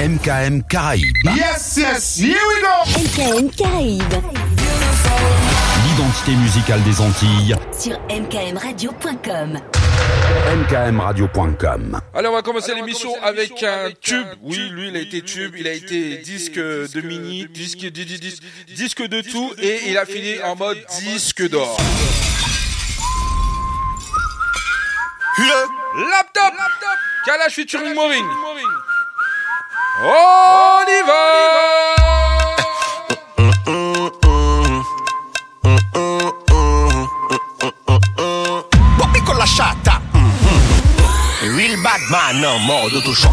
MKM Caraïbes. Yes, yes, here we go MKM Caraïbes. L'identité musicale des Antilles. Sur mkmradio.com. mkmradio.com. Allez, on va commencer l'émission avec un tube. Oui, lui, il a été tube, il a été disque de mini, disque, disque, disque, disque de tout, et il a fini en mode disque d'or. Laptop, Kalash featuring Maureen. On y va Bobby con la chata. Mhm. Real bad man en mode autochoc.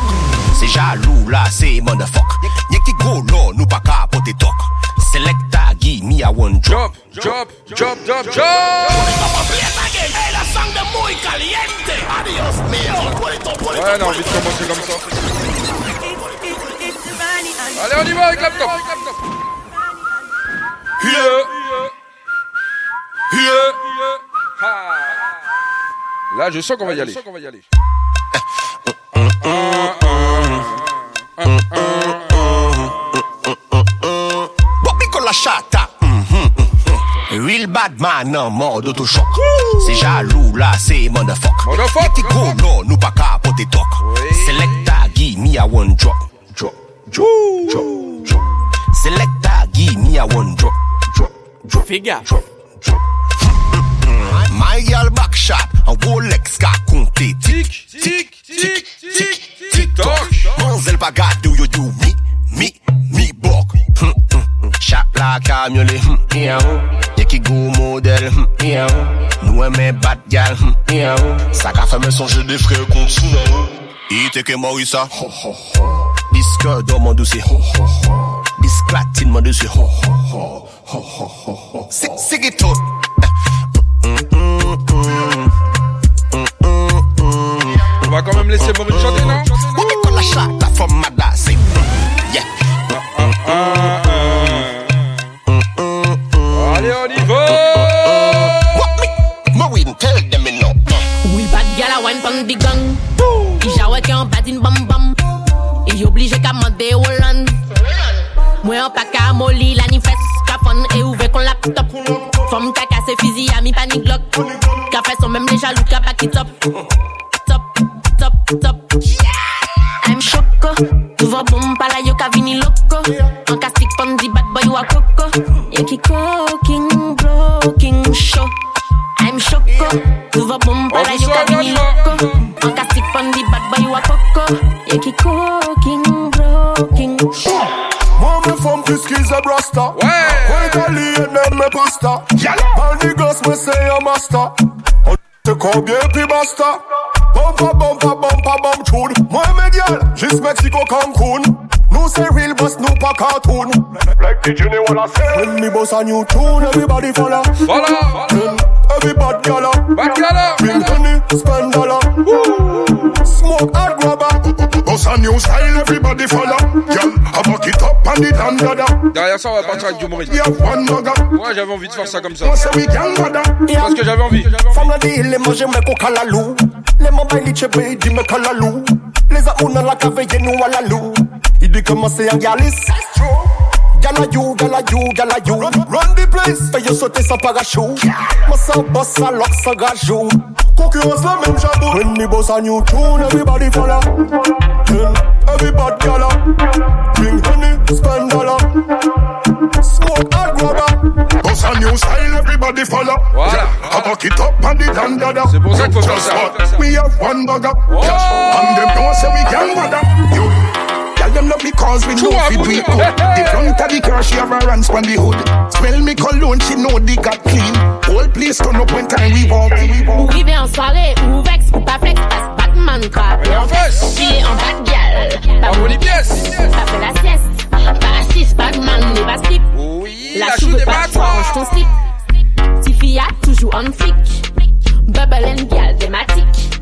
C'est jaloux là, c'est motherfuck. Y'a qui go là, nous pas capoter toc. Selecta, give me a one. Drop, drop, drop, drop, drop. Ouais, on a envie de commencer comme ça. Allez, on y va avec laptop. Yeah. Yeah. Ha. Là, je sens qu'on va y aller. La chata. Mhm, mhm. Real bad man en mode autochoc. C'est jaloux là, c'est motherfuck. Motherfuck, go motherfuck. là, nous pas capoter toc. Selecta, give me a one drop. Drop, drop, drop. Selecta, give me a one drop. Drop, drop. Fais drop, drop. My girl back shot, un Rolex qu'a compté. Tic, tic, tic, tic, tic, toc. Manzel pa gade ou yo do mi, mi bok Hm, hm, hm. Chap la kamyole, hm, yeah, oh. Ye ki go model, hm, yeah, oh. Nou eme bad hm, yeah, oh. Sa ka feme sonje de fre kont sou nan. Ite ke Morisa ho, ho, ho. Diske do man douce ho, ho, ho. Disk latin man douce ho, ho, ho, ho, ho, ho, ho. Si, sigi tout On va quand même laisser Maureen chanter, non? Bobby con la from Madase Yeah. Allez, on y va. What me? Maureen, tell them no. Will bad gal a wine pon gang an batin bam bam. E oblige ka mande Holland. Mwen an pa ka moli la ni fes Ka fon e ouve kon laptop Fom ka kase fizi a mi panik glock Ka fe son mem le jalou ka back it up Top, top, top. I'm choco Nouveau bom pala yo ka vini loco. An ka stick pon di bad boy wa coco. Ye ki cooking, blocking show. I'm choco Nouveau bom pala yo ka vini loco. An ka stick pon di bad boy wa coco. Ye ki cooking, blocking show Moi me femme puisqu'ils a brasta Ouais. Moi italien même me pasta All the girls me say a master Oh te combien puis basta Bumpa bumpa bumpa bum tune. Moi me gal Juste Mexico Cancun. Nous c'est real boss nous pas cartoon. Like the Jenny wanna say. When me boss a new tune everybody follow. Voilà Then everybody gala. Bacala Bring honey spend dollar Smoke and grabber Boss a new style everybody follow. Girl I back it up and it and dada. Derrière ça, on va partir avec du Maureen. We have one mugger. Moi, j'avais envie de faire ça comme ça. Moi c'est we gang mother. Parce que j'avais envie. Femme la dit les manger me ko kalalou Les mobile li chebe di me kalalou Les amouna la kaveye nou à la lou Il dit comment c'est un galis Gala you, gala you, gala you. Run, run the place. Fais yo sauter sans parachute Moi ça boss ça lock ça gajou Concurrence la même jabou When me boss a new tune Everybody follow. Then everybody gala. Bring honey, spend dollar. Smoke and grabber Boss a new style Everybody follow. Voilà. I back it up and it and dada. C'est pour ça qu'il faut faire ça. We have one bugger And them. Know say we can mother You Tell them love me cause we know fi do it good. The front of the car she have a runs on the hood. Smell me cologne she know the got clean. Whole place turn up when time we walk. En soirée, ou vex, ou pas flex Passe Batman crap Et en face. Chillé en bad gal Pas En mon bonne pièce. Pas fait la sieste Pas assis, Batman n'est pas slip Oui, La la chou pas battoirs. range ton slip. Tiffy a toujours en flic. Bubble and gal, thématique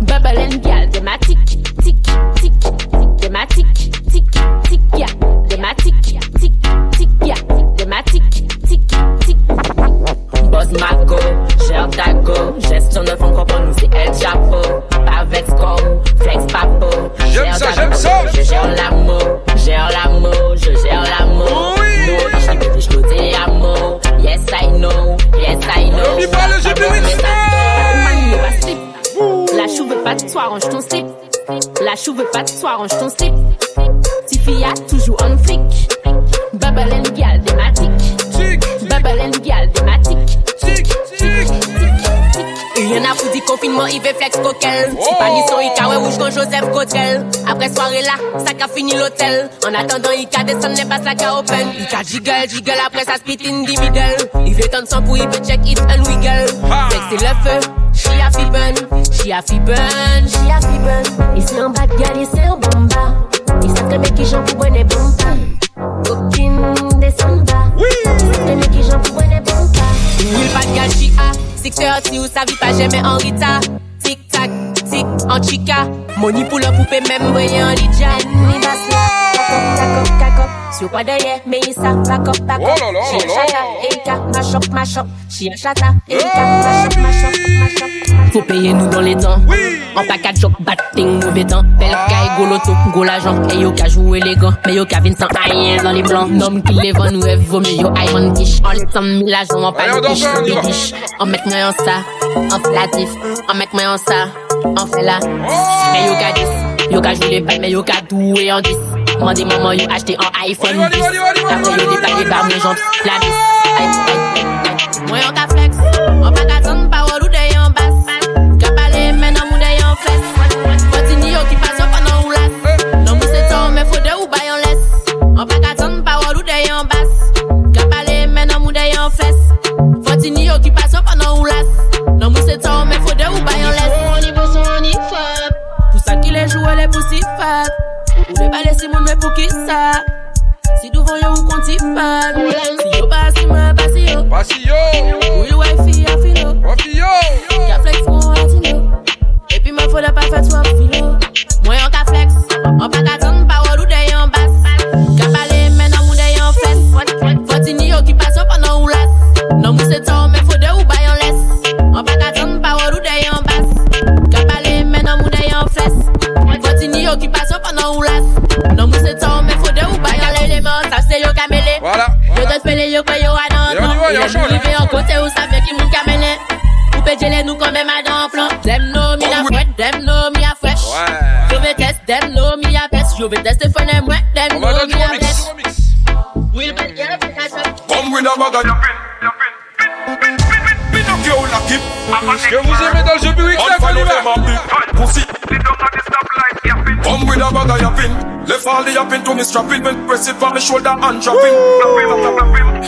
Bubble and gal, thématique Boss Marco, Cher Dago, gestion de fonds nous c'est El Chapo. Pavex com, Flex Papo. J'aime ça, j'aime ça! Je gère l'amour, gère l'amour, je gère l'amour. Oui! Nous, je dis amour. Yes, I know, yes, I know. Il parle, j'ai plus une La chou veut pas de toi, range ton slip. La chou veut pas de toi, range ton slip. Tifia, toujours en flic. Babalen gal, dématique. Babalen gal, dématique. Il y en a foutu confinement, il fait flex coquel. Si pas ni son Ika, rouge quand Joseph Cotel. Après soirée là, ça qu'a fini l'hôtel. En attendant, Ika descend, n'est pas ça qu'a open. Ika jiggle, jiggle, après ça split in the middle. Il veut tendre son pour, il peut check it and wiggle. C'est le feu, she a fi burn, she a fi burn, she a fi burn. Ici en bas de gal, ici en bomba. Ils savent que mec qui j'en pour bonne bomba. Aucune descend bas. Oui! Ils savent que mec qui j'en pour bonne bomba. Will pas de gal, she a. 630 ou sa vie pas jamais en rita. Tic tac, tic en chica. Money pour le poupée même voyez en lidja. Ni kakop, Back up, back up. Oh là là She a là là. chata, Erika, mash up, mash up. She a chata, Erika, mash up, mash up, mash up. Faut payer nous dans les temps. En package job, batting, mauvais temps. Belle caille, go loto, go l'argent. Et yo ka joué les gants, mais yo ka vin sans rien dans les blancs. Nom qui les vend, nous vaut mieux yo aïe on quiche. En les temps, mille l'argent, en pas on de y des va. quiches. En met moi en ça, en flatif. En met moi en ça, en fait là. Mais yo ka 10, yo ka joué les balles, mais yo ka doué en 10. Mande maman yo achete an iPhone. 10 Apo yo depake ba mwen jant la bis Mwen yon ka flex. An pa ka tan pa wol ou dey an bas Ou ka pale men an moun dey an fles Foti ni yo ki pasan panan ou las Nan mou se tan men fode ou bayan les An pa ka tan pa wol ou dey an bas Ou ka pale men an moun dey an fles Foti ni yo ki pasan panan ou las Nan mou se tan men fode ou bayan les Oni bo soni fap Pousa ki le joue le pousi fap Mwen pale si moun mwen pou ki sa Si duvan yo ou konti fan Si yo pa si mwen basi yo. Basi yo. Ou yo wè fi a filo A filo Ka flex mwen atino Epi mwen fola pa fet wap filo. Mwen yon ka flex. Mwen pa ka ton pa wou de yon bas Ka pale men nan moun de yon fes Foti ni yo ki paso pa nan ou las Nan mou se ton men fode ou bayon les Mwen pa ka ton pa wou de yon bas Ka pale men nan moun de yon non, fes Foti ni yo ki paso pa nan ou las Voilà. Yo te spele yo kwe yo adan Et on y va, plan y a Il un est show, là. arrivé en côté ou sa fait qui moun kamene Ou pe jele nou kon même adan plan Dem know mi a fouet, dem know mi a fresh Ouais. Yo ve test, dem know mi a pes Yo ve test fone mwen, dem On va know dans du mi a remix. bless du remix. Will pe jele pe kachap Come with a bag of Pinocchio la keep Ce que vous aimez dans le jeu public, On là, qu'on follow y them va. a big pussy Come with a bag of yapping. Left all the yapping to me strapping. When press it from me shoulder and dropping.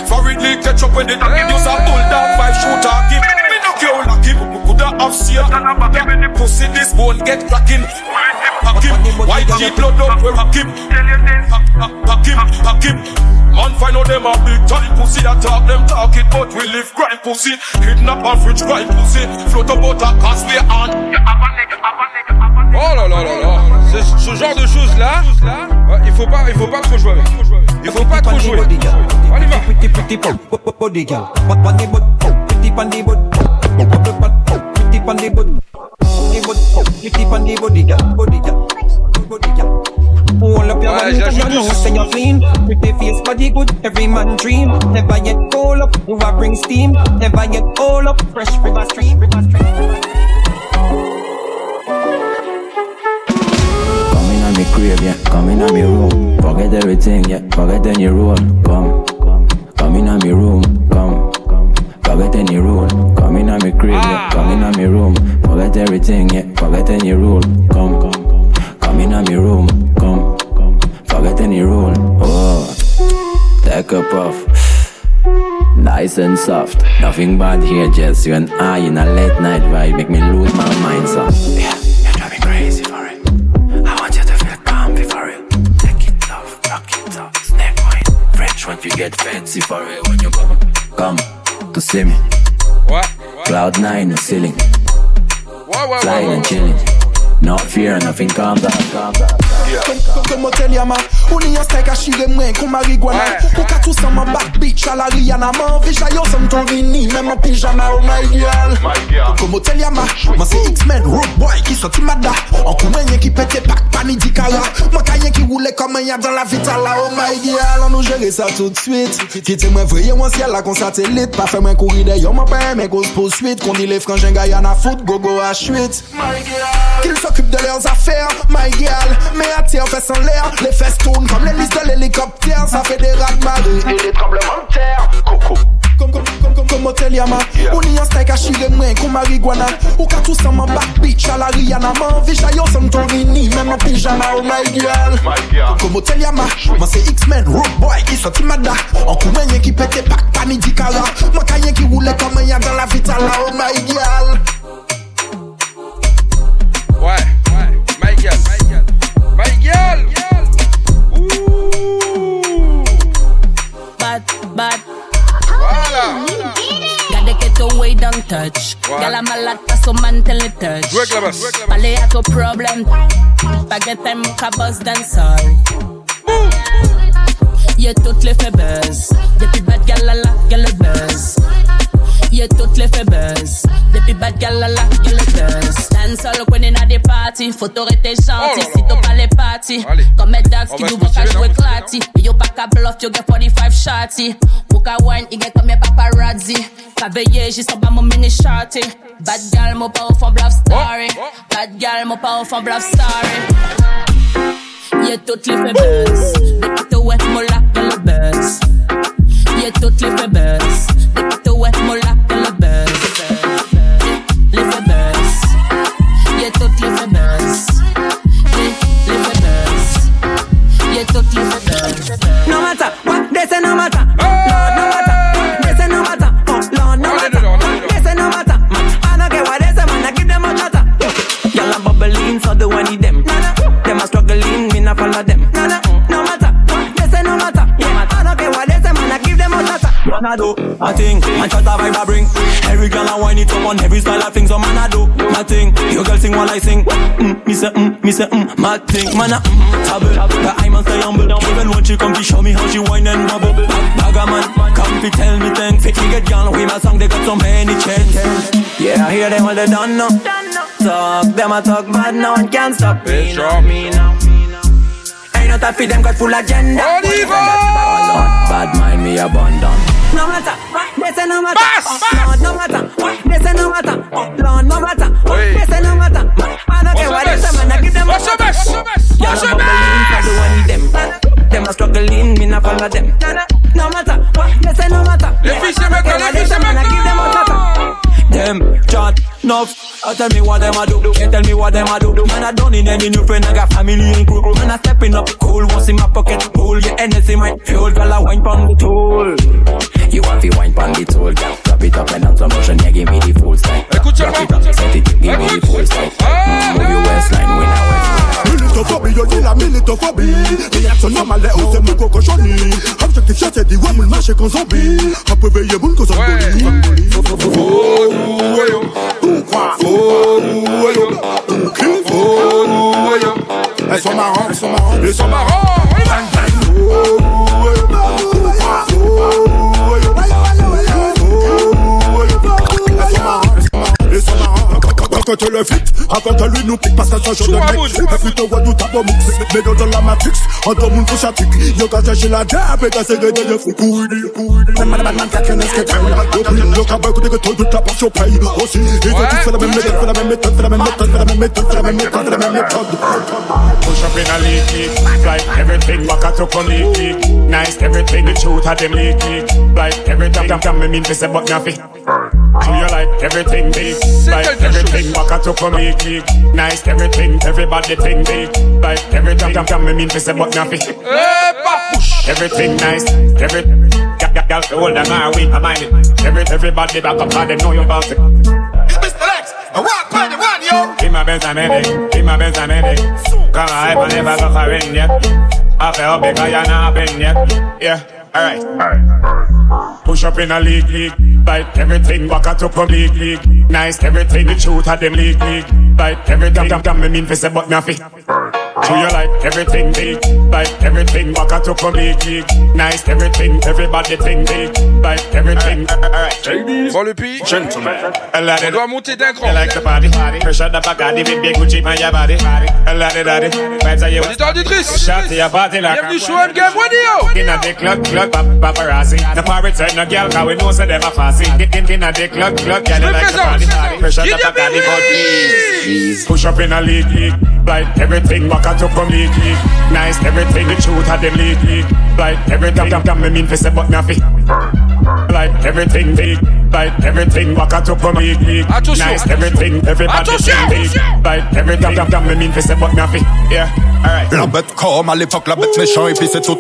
For Ridley catch up when they give use a bulldog. Five shooter give Pinocchio la keep Coulda have seen Pussy this bone get cracking. White heat blood up where pack him. Pack him Pack him. Man find out them a big time pussy. Attack them talk it but we live grind pussy. Kidnap and fridge grind pussy. Float about a causeway and Oh là là là là. Ce, ce genre de choses là, il faut pas, il faut pas trop jouer avec. Il faut pas trop jouer. Y va. Po- po- body girl. Body girl. Body girl. Body girl. Hold up your Ouais, one j'ajoute and you know douce. say you're clean. Pretty face, body good, every man dream. Never yet cold up, over bring steam. Never yet all up, fresh river stream. River stream. Me crib, yeah. Come in on me room. Forget everything, yeah. Forget any rule. Come, come come in on me room. Come, come, forget any rule. Come in on me crib, yeah. Come in on me room. Forget everything, yeah. Forget any rule. Come, come come in on me room. Come, come, forget any rule. Oh, take a puff. Nice and soft. Nothing bad here, just you and I in a late night vibe. Make me lose my mind, so. Yeah, French when you get fancy for it when you come. Come to see me. Ouais. Cloud nine, no ceiling. Ouais, ouais, Flying and chilling. No fear, nothing calm. Down, calm down. Komo tel yama Ou ni yon steak a shire mwen kon marijuana Ouais. Ou ka tou sa man back bitch a la Rihanna. Man veja yo som ton rini Men man pijama oh my girl. Komo tel yama Man se X-Men road boy ki soti mada. An kou men yen ki pete pak pani di kara Man ka yen ki roule comme y'a dans la vitale là, oh my girl, on nous gérer ça tout de suite. Quittez moi voyez moi ciel là qu'on satellite, pas fait moi courir d'ailleurs, moi pas mais cause poursuite, qu'on dit les frangins Guyana foot, gogo à chuite. Qu'ils s'occupent de leurs affaires, my girl, mais à terre, fesses en l'air, les fesses tournent comme les listes de l'hélicoptère, ça fait des rats de marée. Et des tremblements de terre. Coco. Comme, comme, comme, comme, comme Hotel Yama. Ou ni an steak a chire mwen kon marijuana. Ou ka tout san man back beach a la Rihanna. Man vi chayo san ton rini Men an pijama oh my girl Comme Hotel Yama. Man se X-Men, Road Boy, ki soti mada An kou men yen ki pete pak pa midi kara Man ka yen ki roule comme yen dans la vitala oh my girl Ouais, ouais. Ouh. Bad, bad. Voilà. Gotta get away, don't touch. Ouais. Y'a la malade, pas son man, tell it touch. Jouez avec la basse. Parler à ton problème. Baguette, time, ka boss dancehall. Y'a toutes les fait buzz. Depuis bad gal la la, gal le buzz. Y'a toutes les fait buzz. Depuis bad gal la la, gal le buzz. Dancehall, when in oh. a des parties. Faut t'arrêter gentil, là si là. t'as pas les parties. Allez. Comme mes dax On qui va nous se vont pas motiver, jouer non? clati. Yo pas qu'à bluff, yo get 45 shotty. Book a wine, il get comme mes paparazzi. Pas veillé, j'y sens pas mon mini shorty. Bad gal, mon pas au fond bluff story. Bad gal, mon pas au fond bluff story. Y'a toutes les fait buzz. Depuis te wet, mon lac, y'a le buzz. Y'a toutes les fait buzz. Me say mm, me say my thing, man I mm, tabble. But I must stay humble. Even when she come to show me how she whine and wobble. Bagger man, come to tell me things. Fit me get young, with my song they got so many changes. Yeah, I hear them all they done now. Talk, them a talk bad now and can't stop me Bitch, now. Me now. Ain't no time for them got full agenda. On y Bad mind me abandon. No matter they say, no matter. Bass, Oh, bass. Lord, no matter they say, no matter. Oh, Lord, no matter what they say, no matter. I don't care what they say, man. I give them a What's your best? Y'all What's a your bubbling, so best? the one of them. Them a struggling, me not follow them. No matter what they say, no matter. Les filles, c'est I don't care maintenant, what les they filles, say, c'est man. I give them a maintenant. chatter. Them chat enough. Uh, tell me what them a do. Can't tell me what them a do. Man, I done in any new friend. I got family and crew. Man, I stepping up cool. What's in my pocket? Cool. Your energy might fuel. Girl, I wine pon the tool. You want to wine pan the tool, girl. Drop it up and down some motion, yeah, give me the full style. Écoute Drop seulement. it up, set it, give me the full style. Ah. Move your waistline, win a waistline. Militophobie, yo dis la militophobie Réaction normale, ou c'est plus cocochonnie Objectif chassé, dit ouais, moule marché qu'on zombie Après veiller, boule qu'on zombie Elles sont marrantes, elles sont marrantes, elles sont marrantes Marrant, on y va. Marrantes Raconte le fit, raconte-lui nous pique parce qu'elle s'en Chou à de bout, mec chou à Et puis te vois tout à bon mix Mais dans dans la matrix, en tout monde chatique Yo quand j'ai la dab et quand c'est de de fou Couidi, couidi Man, man, man, man, ça qu'un esque taille Yo plus, yo qu'à écouter que toute la portion paye Aussi, ils ont tous fait la même méthode, fait la même méthode, fait la même méthode, fait la même méthode, fait la même méthode, fait la même méthode Push up in a league, league. Like everything back at up on league, league. Nice everything, the truth of them league, league. Like everything, come, come, me mean to say, but nothing. Do you like everything big? Like everything back at up on league, league. Nice everything, everybody think big. Like everything, come, come, me mean to say, but nothing. Eh, papouche. Everything nice, every gal, gal, gal, the older man, we I mind it. Every, everybody back up, and they know you about it. Mr. Lex, I by the one, yo In my Benz I'm in in my Benz I'm in Come on, I never go for in yeah. I feel because you're not been yeah. Yeah, alright. Push up in a league, league. Like everything back at up league, league. Nice everything, the truth of them league, league. Like everything, come, come, me mean for say, but nothing. Do you like everything big? Like everything back at up on big gig. Nice everything, everybody think big. Like everything. Alright, ladies. Bon, le pays. Gentlemen. On doit monter d'un cran. You like the party? Pressure the back of the big big Gucci on your body. Daddy, daddy. Vibes are you. Auditeur, auditrice. Shout to your party like Bienvenue sur MGM Radio. In a the club, club, pap- paparazzi. The pirates are no girl, cause we know say them a fussy. In, in, in a the club, club, girl, you like the party. Pressure the back of the body. Please. Push up in a league, league. Like everything back at up from league, league. Nice, everything the truth of them league, league. Like everything, damn, damn, me mean for say but nothing. Like everything big, like everything back at up from league, league. Nice, everything, everybody Attention, sing. Like everything, damn, damn, me mean for say but nothing. Yeah, alright. La bête comme à l'époque, la bête méchant et puis c'est tout.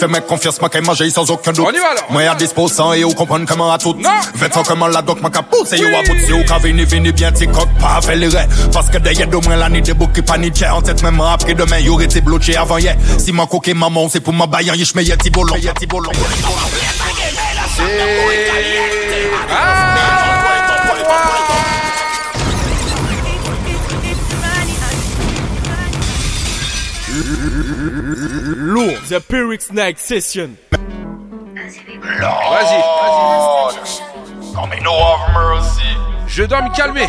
Fais-moi confiance, moi qu'elle manger sans aucun doute. On y va, alors. Moi à disposant et ou comprendre comment à tout. Vêtements comment la doc m'a capousse et yo à bout si ou ka vini vini bien ti coq pas fait les raies. Parce que derrière de moi l'année des boucs qui paniquent en tête même après demain y aurait été bloqué avant hier. Si mon coquet maman c'est pour ma baillant yish mais y'a ti Lourd, The Pyrrhic Night Session. Vas-y, vas-y. Non mais no have mercy. Je dois me calmer.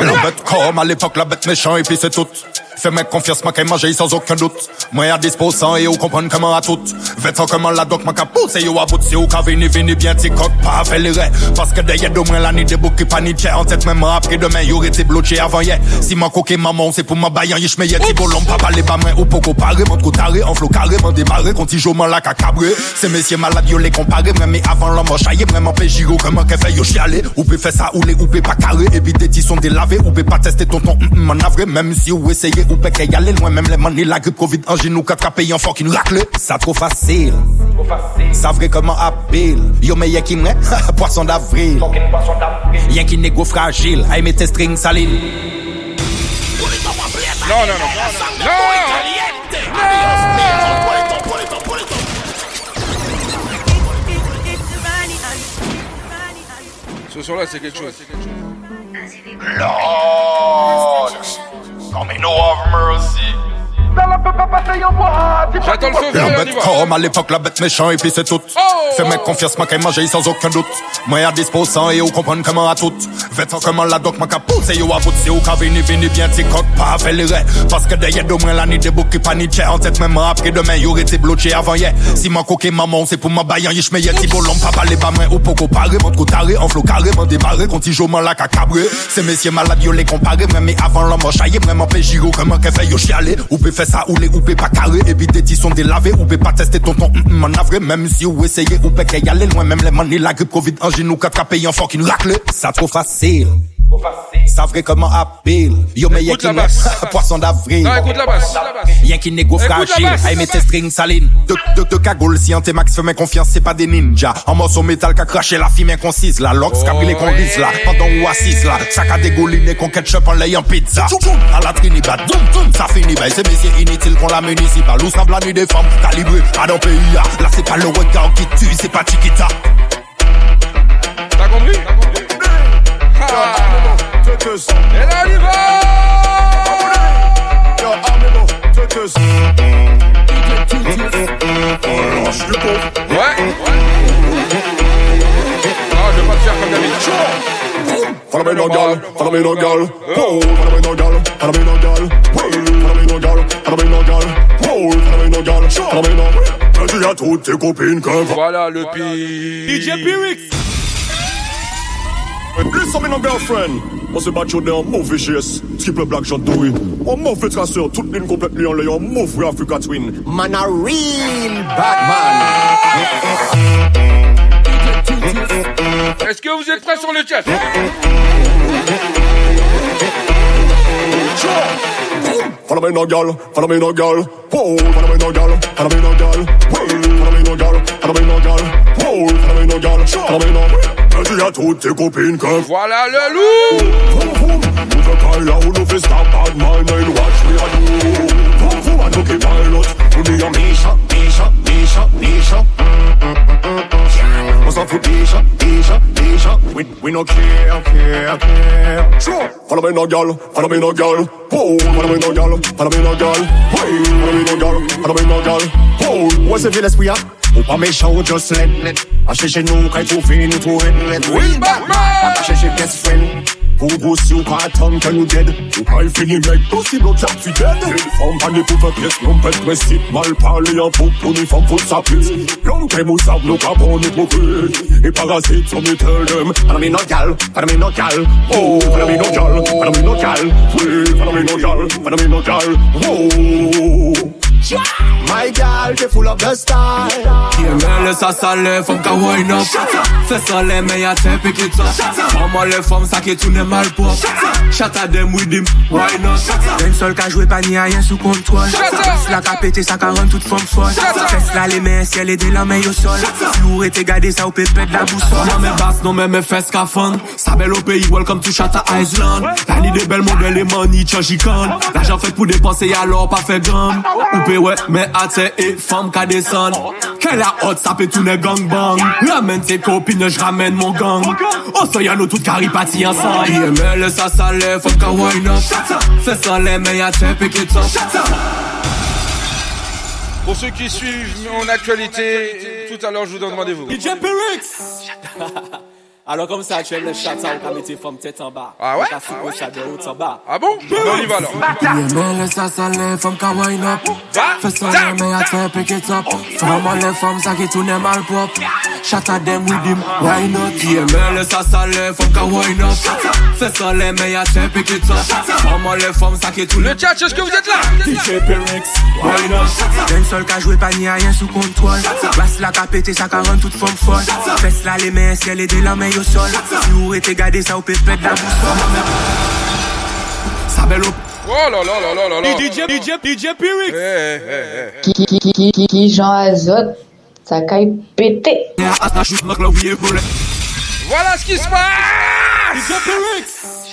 La bête comme à l'époque, la bête méchant et puis c'est tout. Fais-moi confiance, moi qu'elle manger sans aucun doute. Moi à disposant et ou comprendre comment à tout. Vêtements comment la doc m'a capousse et yo à bout si ou ka vini vini bien ti coq pas fait les raies. Parce que derrière de moi l'année des boucs qui paniquent en tête même après demain y aurait été bloqué avant hier. Si mon coquet maman c'est pour ma baillant yish mais y'a ti bolon pas parler pas moins ou poco paré mon taré en flot carrément démarré joue la cacabré. Ces messieurs malades yo les comparé même mais avant l'homme chaillé vraiment giro comment qu'elle fait yo chialer. Ou peut faire ça ou les ou peut pas carré et puis des sont délavés ou peut pas tester tonton m'en avré même si ou essayez ou peut qu'elle y aller loin même les manis la grippe covid en genou quatre pays en fucking raclé. Ça trop facile. Ça vrai comment appelle Yo mais y'a qui Poisson d'avril Y'a qui négo fragile Aïe mets tes strings salines Non, non, non. Ce son-là, c'est quelque chose. Lord Non mais no have mercy J'attends le feu vert, La on comme à l'époque, la bête méchant et puis c'est tout. Fais-moi confiance, moi qu'elle manger sans aucun doute. Moi à disposant et ou comprendre comment à tout. Vêtements comment la doc m'a capousse et yo à bout si ou ka vini vini bien ti coq pas fait les. Parce que derrière de moi l'année des boucs qui paniquent en tête même après demain y aurait été bloqué avant hier. Si mon coquet maman c'est pour ma baillant yish mais y'a ti bolon pas parler pas moins ou poco paré mon coup taré en flot carrément démarré quand il joue la cacabré. Ces messieurs malades yo les comparé même mais avant l'homme chaillé vraiment fait giro comment qu'elle fait yo chialer. Ou peut faire ça ou les ou pas carré et puis petits sont délavés ou pas tester tonton m'en avré même si ou essayez ou peut y aller loin même les manis la grippe covid en genou quatre pays en fucking raclé. Ça trop facile. Ça vrai comment appelle Yo mais y'a qui. Poisson d'avril. Non, écoute la basse. Y'a qui négo fragile. Aïe mets tes strings salines De, de, de cagoule si un T-Max fait mes confiance c'est pas des ninjas. En morceau métal qu'a craché la fille inconcise La lox qu'a brûlé qu'on lise là. Pendant ou assise là? Sac à dégouliné qu'on ketchup en l'ayant pizza À la Trinidad Doum doum Ça finit ben c'est messieurs inutiles qu'on la municipale. Où savent la nuit des femmes calibrées Pas dans le pays là Là c'est pas le regard qui tue c'est pas Chiquita. T'as compris? Ah. Et là, on y va Ouais Non, je vais pas te faire comme d'habitude. Follow me no girl, follow me no girl. Whoa, follow me no girl, follow me no girl. Whoa, follow me no girl, follow me no girl. Whoa, follow me no girl, follow me no. Je dis à toutes tes copines que Voilà le pays. DJ Pyrrhic. Listen me no girlfriend. On se bat dans mauvais chess. Skip le black shot doué. On mauvais traceur, toute ligne complètement en l'air. Mauvais Africa Twin. Man a real bad Est-ce que vous êtes prêts sur le chat? Follow me no girl, follow me no girl. Whoa, follow me no girl, follow me no girl. Whoa, follow me no girl, follow me no girl. Whoa, follow me no girl, follow me no. Je dis à toutes tes copines que Voilà le loup Move a call out of his stop bad mind and watch me a do. Boom, boom, I took a pilot. To be a Misha, Misha, Misha, Misha. On s'en fout déjà, déjà, déjà. We, we no care, care, care. Sure. Follow me no girl, follow me no girl. Oh, follow me no girl, follow me no girl. Hey, follow me no girl, follow me no girl. Oh, what's the feel l'esprit hein? Ou pas méchant ou just let let. À chercher nous quand tout fini tout red red. Will Batman. À chercher best friend. Pour pussy ou pas attendre que nous dead. Ou pas fini mec, possible au cap fi dead. Une femme pas pour faire pièce, non pète précis. Mal parlé en pour pour une femme faut sa pisse. Long time ou sable, nous pas bon, nous profil. Et parasites, so me tell them. Follow me no gal, follow me no gal. Oh, follow me no gal, follow me no gal. Oui, follow me no gal, follow me no gal. Oh. My gal, they full of the style. Yemele sa sale, fom ka wine up. Fè sale, men ya te pick it up. Maman le fom sa ke toune mal pop Chata dem with him, why not? Den sol ka jwe pa ni a yen sou kontrol Fes la ka pete, sa ka run tout fom fol Fes la le men siel e de la men yo sol. Si ou rete gade sa ou pe pet la boussole. Non men bas, non men men fes ka fun Sa bel au pays, welcome to Chata Island La ni de bel model e money, change can L'argent fait pour dépenser, alors pas fait Ou pe ouais, mais ate e femme ka descend Quelle la hot, ça peut tourner gang bang. Ramène tes copines, je ramène mon gang. Oh, ça y'a nous toutes caripati ensemble. IML, ça sale, faut ka wine up. Fais ça les mais y'a te pick it up. Pour ceux qui suivent mon actualité, tout à l'heure je vous donne rendez-vous. DJ Pyrix Alors comme ça, tu aimes le chat, ça, on va mettre femme tête en bas. Ah ouais? On faire ça de haut en bas. Ah bon? On y va alors. Ça wine up. Fais ça les mais y'a te pick it up. Vraiment les femmes, ça qui tourne mal pop. Chata dem with him, why not? Ça wine up. Fais ça les mais y'a te pick it up. Vraiment les femmes, ça qui tourne Le chat, est-ce que vous êtes là. DJ Why not? Den sol ka jwe pa ni a yen sou kontrol Bas la ka pete, sa ka run tout fom fol Fes la le men, siel e de la men yo sol Si ou rete gade sa ou pe pet la boussole Sa bel op Oh là là là là là là. DJ, DJ, DJ Pyrix Eh, eh, eh. Ki, ki, ki, ki, ki, ki Jean Azot, sa kay pete. Voilà ce qui se passe DJ Pyrix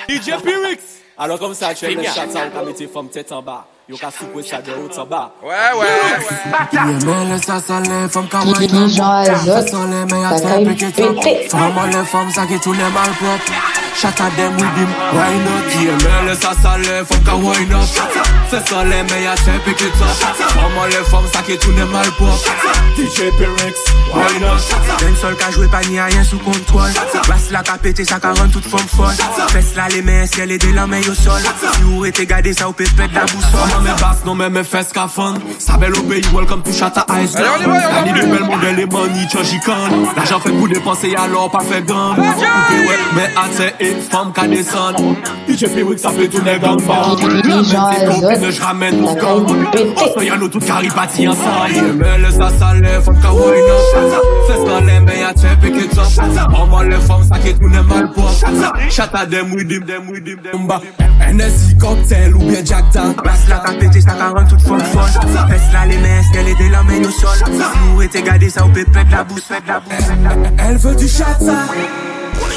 DJ Pyrix Alors comme ça, tu aimes le chat, ça, on va mettre femme tête en bas. Yo ka soupe ça de. Ouais, ouais, ouais. Sale, fom ka Ki, ki, ki, up Azot, Fes la le sa te kay pick it up pete. Vraiment les femmes, ça qui tourne mal Chata dem why not? Ça sale, fom ka wine up Fes la le men ya te ça qui tourne mal DJ why not? Den sol ka jwe pa ni a yen sou kontrol Bas la ka pete, sa ka run tout fom fol Fes la le men, siel e de la men yo sol. Si ou gade sa ou pe pet la boussole Non men bas, non men men fes ka fun Sa bel au pays, welcome to Chata Island Allez, on y va, on y va. La ni de bel modèle et money, change can L'argent fait pour dépenser, alors pas fait ouais, mais ate et femme ka descend DJ Pyrix, ça fait tourner gang bang. Copines, je ramène mon gang Oh, pete. so y'a nous toutes caripati ensemble IML, ça sale, faut ka wine up Fes dans les mains, y'a te pick it up Oh, moi les femmes, ça qui tourne mal pop Chata dem with him, dem with him, dem him NSI cocktail ou bien Jack Dan. Bas la ka pete, sa ka run tout fon fon Fes la les mains, qu'elle est de la main au sol? Si ou rete gade sa ou pe pet la bouche, pet la bouche Elle veut du chat, ça. Oui,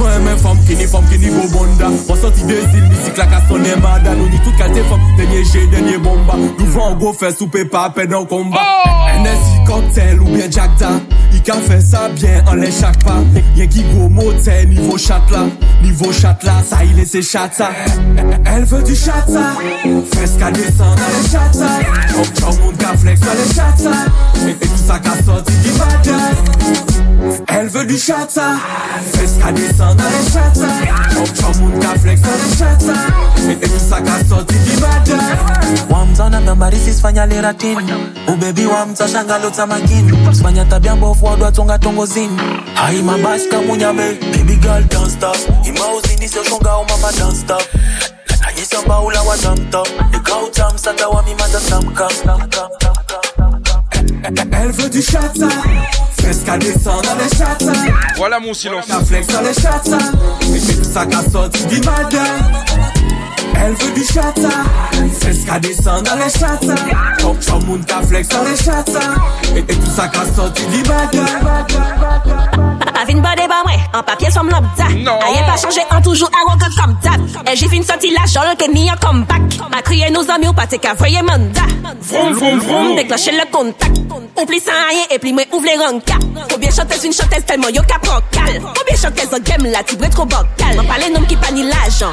moi, mes femmes qui ni femmes qui ni go bonda. On sorti des îles, musique la casse sonne mada. Nous ni toute qualité femme, dernier jet, dernier bomba. Nous vend gros fait souper pas peine en combat. NSI cocktail ou bien Jack Da. Il can fait ça bien en les chaque pas. Y'a qui go motel, niveau chat là. Niveau chat là, ça il est chat ça. Elle veut du chat ça. Fais qu'à descendre dans les chat ça. Comme tout le monde qu'a flex dans les chat ça. Et, et tout ça qu'a sorti du badass. Elle veut du chata Fes ka descend dans les chata Comme tout le monde ka flex dans les chata Et, et tout ça ka sorti du bada wamzana mnambarisi sifanya leratin ubebi wamza shangalota magin sifanya tabia mbovu wadwatonga tongozini hai mabashi kamunyame baby girl don't stop. Imauzini sioshongao mama don't stop. Najisamba ula wa tamtam nikautamsata wamimata tamkam Elle veut du chata Fes ka descend dans les chata Voilà mon silence. Ka flex dans les chata tout ça sorti du bada elle veut du chata C'est ce qu'elle descend dans les chata Chom moun ta flex dans les chata Et tout sa ka sorti di baga Papa vin bode ba mwen An papye som lop da Aye pa chanje an toujou arrogant kom dat E jif in sorti la jol ke ni an comeback. Ma kriye nou zami ou pate ka voye manda Vroom vroom vroom Dekloche le kontak Ou pli san aye e pli mwen ouvre les ranka Combien chantez une chanteuse tellement yo Combien chantez en game la tibre trop bocal. M'en parle nom qui pas ni l'argent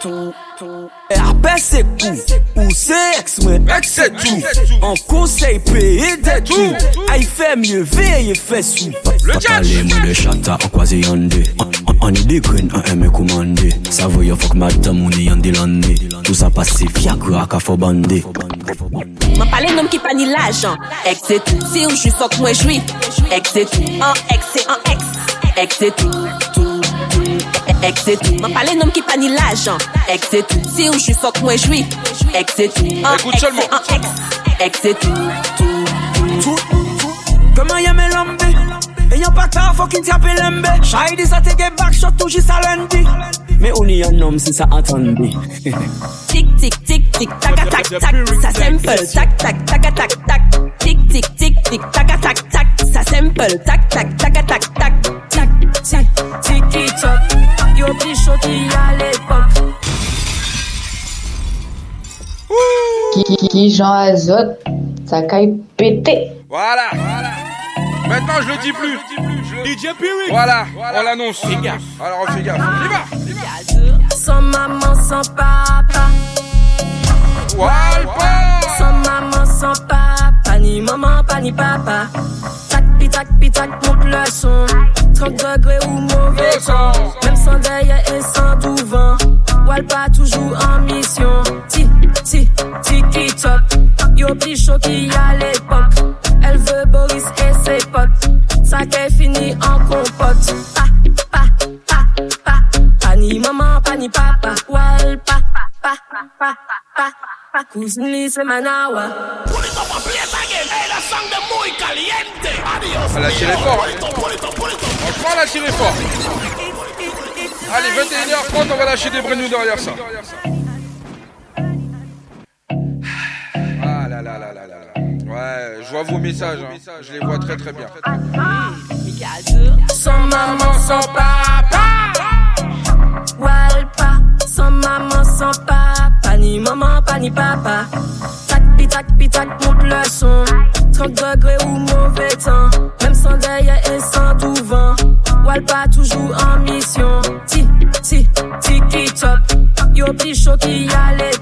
Apè se kou Ou se eks men ek se tou An konsey peye de tou Ay fe mye veye fe sou Patale mwen de chata akwaze yande An ide kwen an eme koumande Savoy yo fok madam mouni yande lande Tout sa pase fiakra ka fo bande Mwen pale nom ki pa ni lajan Ek se tou Se ou jwi fok mwen jwi Ek se tou An ek se an eks Ek se tou Ek se tou, man pale nom ki pa ni l'ajan Ek se tou, si ou jwi fok mwen jwi Ek se tou, an ek se an ek Ek se tou, tou, tou, tou Koman yeme lombe E yon pata fokin ti api lembe Chay di sa te ge bak shot tou jis alendi Me ou ni yon nom si sa atandi Tik tik tik tik taka tak tak Sa sempel tak tak taka tak tak Tik tik tik tik taka tak tak Sa sempel tak tak taka tak tak Tak tak tik it up Yo plus chaud qu'il y a l'époque. Qui, qui, qui Jean Azote, ça caille pété. Voilà. Maintenant, je le dis plus. DJ Voilà, on l'annonce. Alors, on fait gaffe. On y va. Sans maman, sans papa. Walpa. Sans maman, sans papa. Ni maman, pas ni papa. Tac, pi, tac, pi, tac, monte le son. 30 degrés ou mauvais temps. Même sans derrière et sans tout vent. Walpa toujours en mission. Ti, ti, ti, qui top. Yo plus chaud y a l'époque. Elle veut Boris et ses potes. Ça qu'est fini en compote. Ni maman, pas ni papa. Walpa, pa, pa, pa, pa, pa. C'est Manawa. Elle a tiré fort. Tiré fort. Allez, 21h30, on va lâcher des brennus derrière ça. Ah là là là là là là. Ouais, je vois vos messages. hein. Je les vois très très bien. Sans maman, sans sans papa. Ni maman, pas ni papa. Tac, pi, tac, pi, tac, monte le son. 30 degrés ou mauvais temps. Même sans derrière et sans tout vent. Walpa, toujours en mission. Ti, ti, ti, qui top. Yo plus chaud qu'il y a l'époque.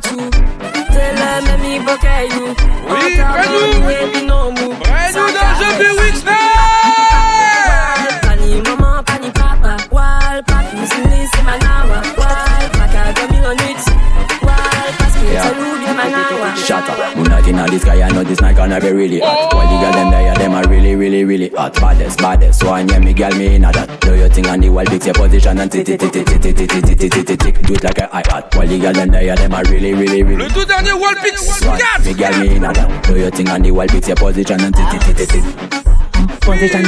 got you. Know this night gonna be really hot While the girl them there, them are really, really, really hot Baddest, baddest, so I yeah, me girl, me in a that Do your thing on the wall, fix your position and tick, tick, tick, tick, tick, tick, tick, tick, tick, tick, tick, tick Do it like a hi-hat While the girl them there, them are really, really, really Le tout dernier Wallpix Swat, me girl, me in a that Do your thing on the wall, fix your position and tick, tick, tick, tick, tick Position.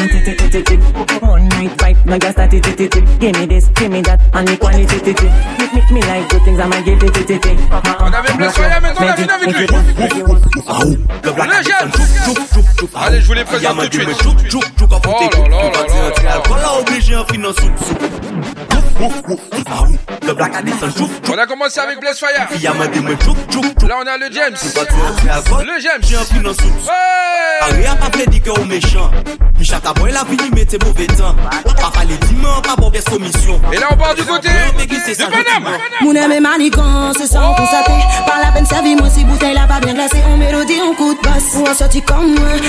One night vibe, now you start. Give me this, give me that, and equality, it, make me like good things, I'ma give it, it, it, it. On a commencé avec Blaise Fire. Là, on a le James. Le James. Aria pa ple di ke ou mechan Mi chata boy la vini mette mouve tan Pa pale diman, pa bobe somisyon E la ou part du kote, de Panam manikan, se san kon sate Par la pen servi mwen si la pa bien glase On melodi, on kout bas, ou sorti kon mwen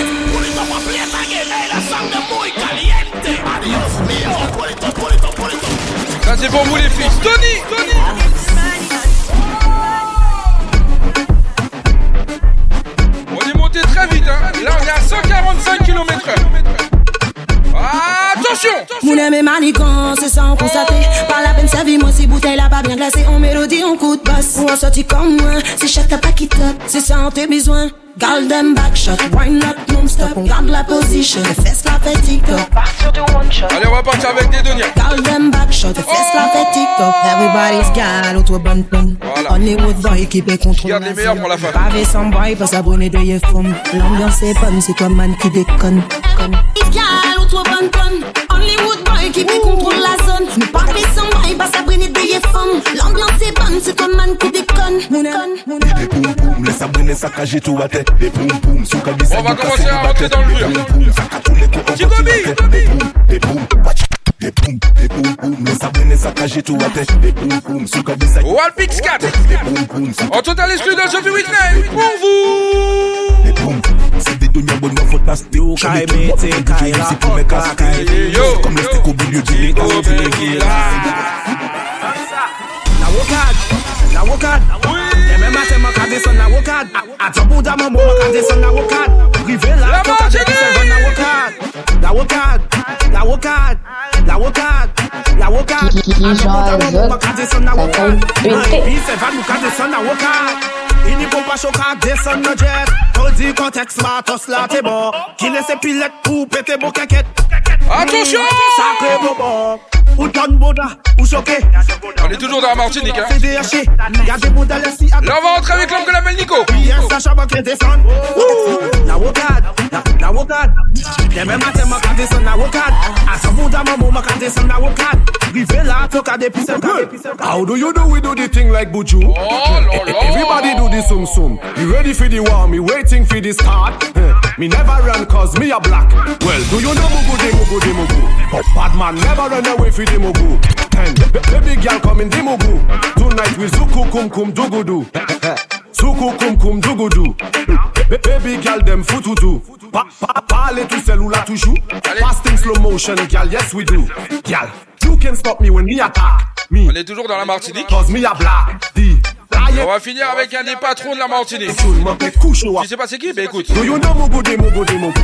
c'est pour vous les filles. Tony Tony On est monté très vite hein. Là on est à 145 km heure. Attention Mon aimé manigan, c'est sans constater. Par la peine servie, moi si bouteille là pas bien glacée. On mélodie, on coup de basse. Ou en sorti comme moi, c'est chaque pas qui top. C'est ça, on tes besoins. Garde them back shot, wine not non-stop. On garde la position, les fesses la fait TikTok. Partir du one shot. Allez, on va partir avec des deniers. Garde them back shot, les fesses la fait TikTok. Everybody's gal, autour bonne pomme. Hollywood boy qui peut contrôler. Garde les meilleurs pour la fin. Pavé sans boy, pas s'abonner de yeux femme. L'ambiance est bonne, c'est toi man qui déconne. Conne. Gal, autour bonne pomme. Hollywood boy qui peut contrôler la zone. Nous pavé sans boy, pas s'abonner de yeux femme. L'ambiance est bonne, c'est toi man qui déconne. Conne. Des poum poum, laisse abonner saccager tout à tête. Des poum poum, sous cabine, On va commencer à rentrer dans le dur. Chicobi Des poum, watch. Des poum, des poum poum, laisse abonner saccager tout à tête. Des poum poum, sous cabine, Walpix 4 Des poum poum, En total exclu dans Sophie Whitney Pour vous Des poum, c'est des demi abonnements, faut taster au Kai Mete, Kai La, C'est pour mes casques, Yo. comme le steak au milieu du lit. Na wokad, na wokad. Deme maten man ka deson na wokad Ata bouda man mou man ka deson na wokad Rive la to ka depi seven na wokad La wokad, la wokad, la wokad, la wokad Ki- ki- ki Ata jan bouda man mou man ka deson na Ça wokad fait péter. Rive seven mou ka deson na wokad Ini pou pa chou ka deson na jet. Kol di konteks ma tos la te bon Ki lese pilet pou pete bo keket. Attention Sacré bobo Ou ton boda, ou choqué On est toujours dans la Martinique hein CDH, y'a des bodas laissés à Là on va rentrer avec l'homme que l'appelle Nico Sacha va créer. Oh. La wokad, la, la wokad. Demain matin, ma ka descend la wokad. À ce bout d'un moment, ma ka descend la wokad. Rive là, to ka depi sem, ka depi sem. How do you do we do the thing like Buju? Oh, Everybody do the sum sum. You ready for the war? Me waiting for the start. Me never run cause me a black. Well, do you know mugu de mugu de mugu? But bad man never run away for the mugu. B- baby girl come in the mugu. Tonight we zuku kum kum dugudu. Suku kum kum dugudu. Ba- Baby girl them fututu. Pa pa parle tout seul ou la toujours. Fasting slow motion, girl. Yes we do. Girl, you can stop me when me attack. Me. On est toujours dans la Martinique Cause me a black. D. On va finir avec un des patrons de la Martinique Tu sais pas c'est qui Ben écoute Do you know Mugu de Mugu de Mugu?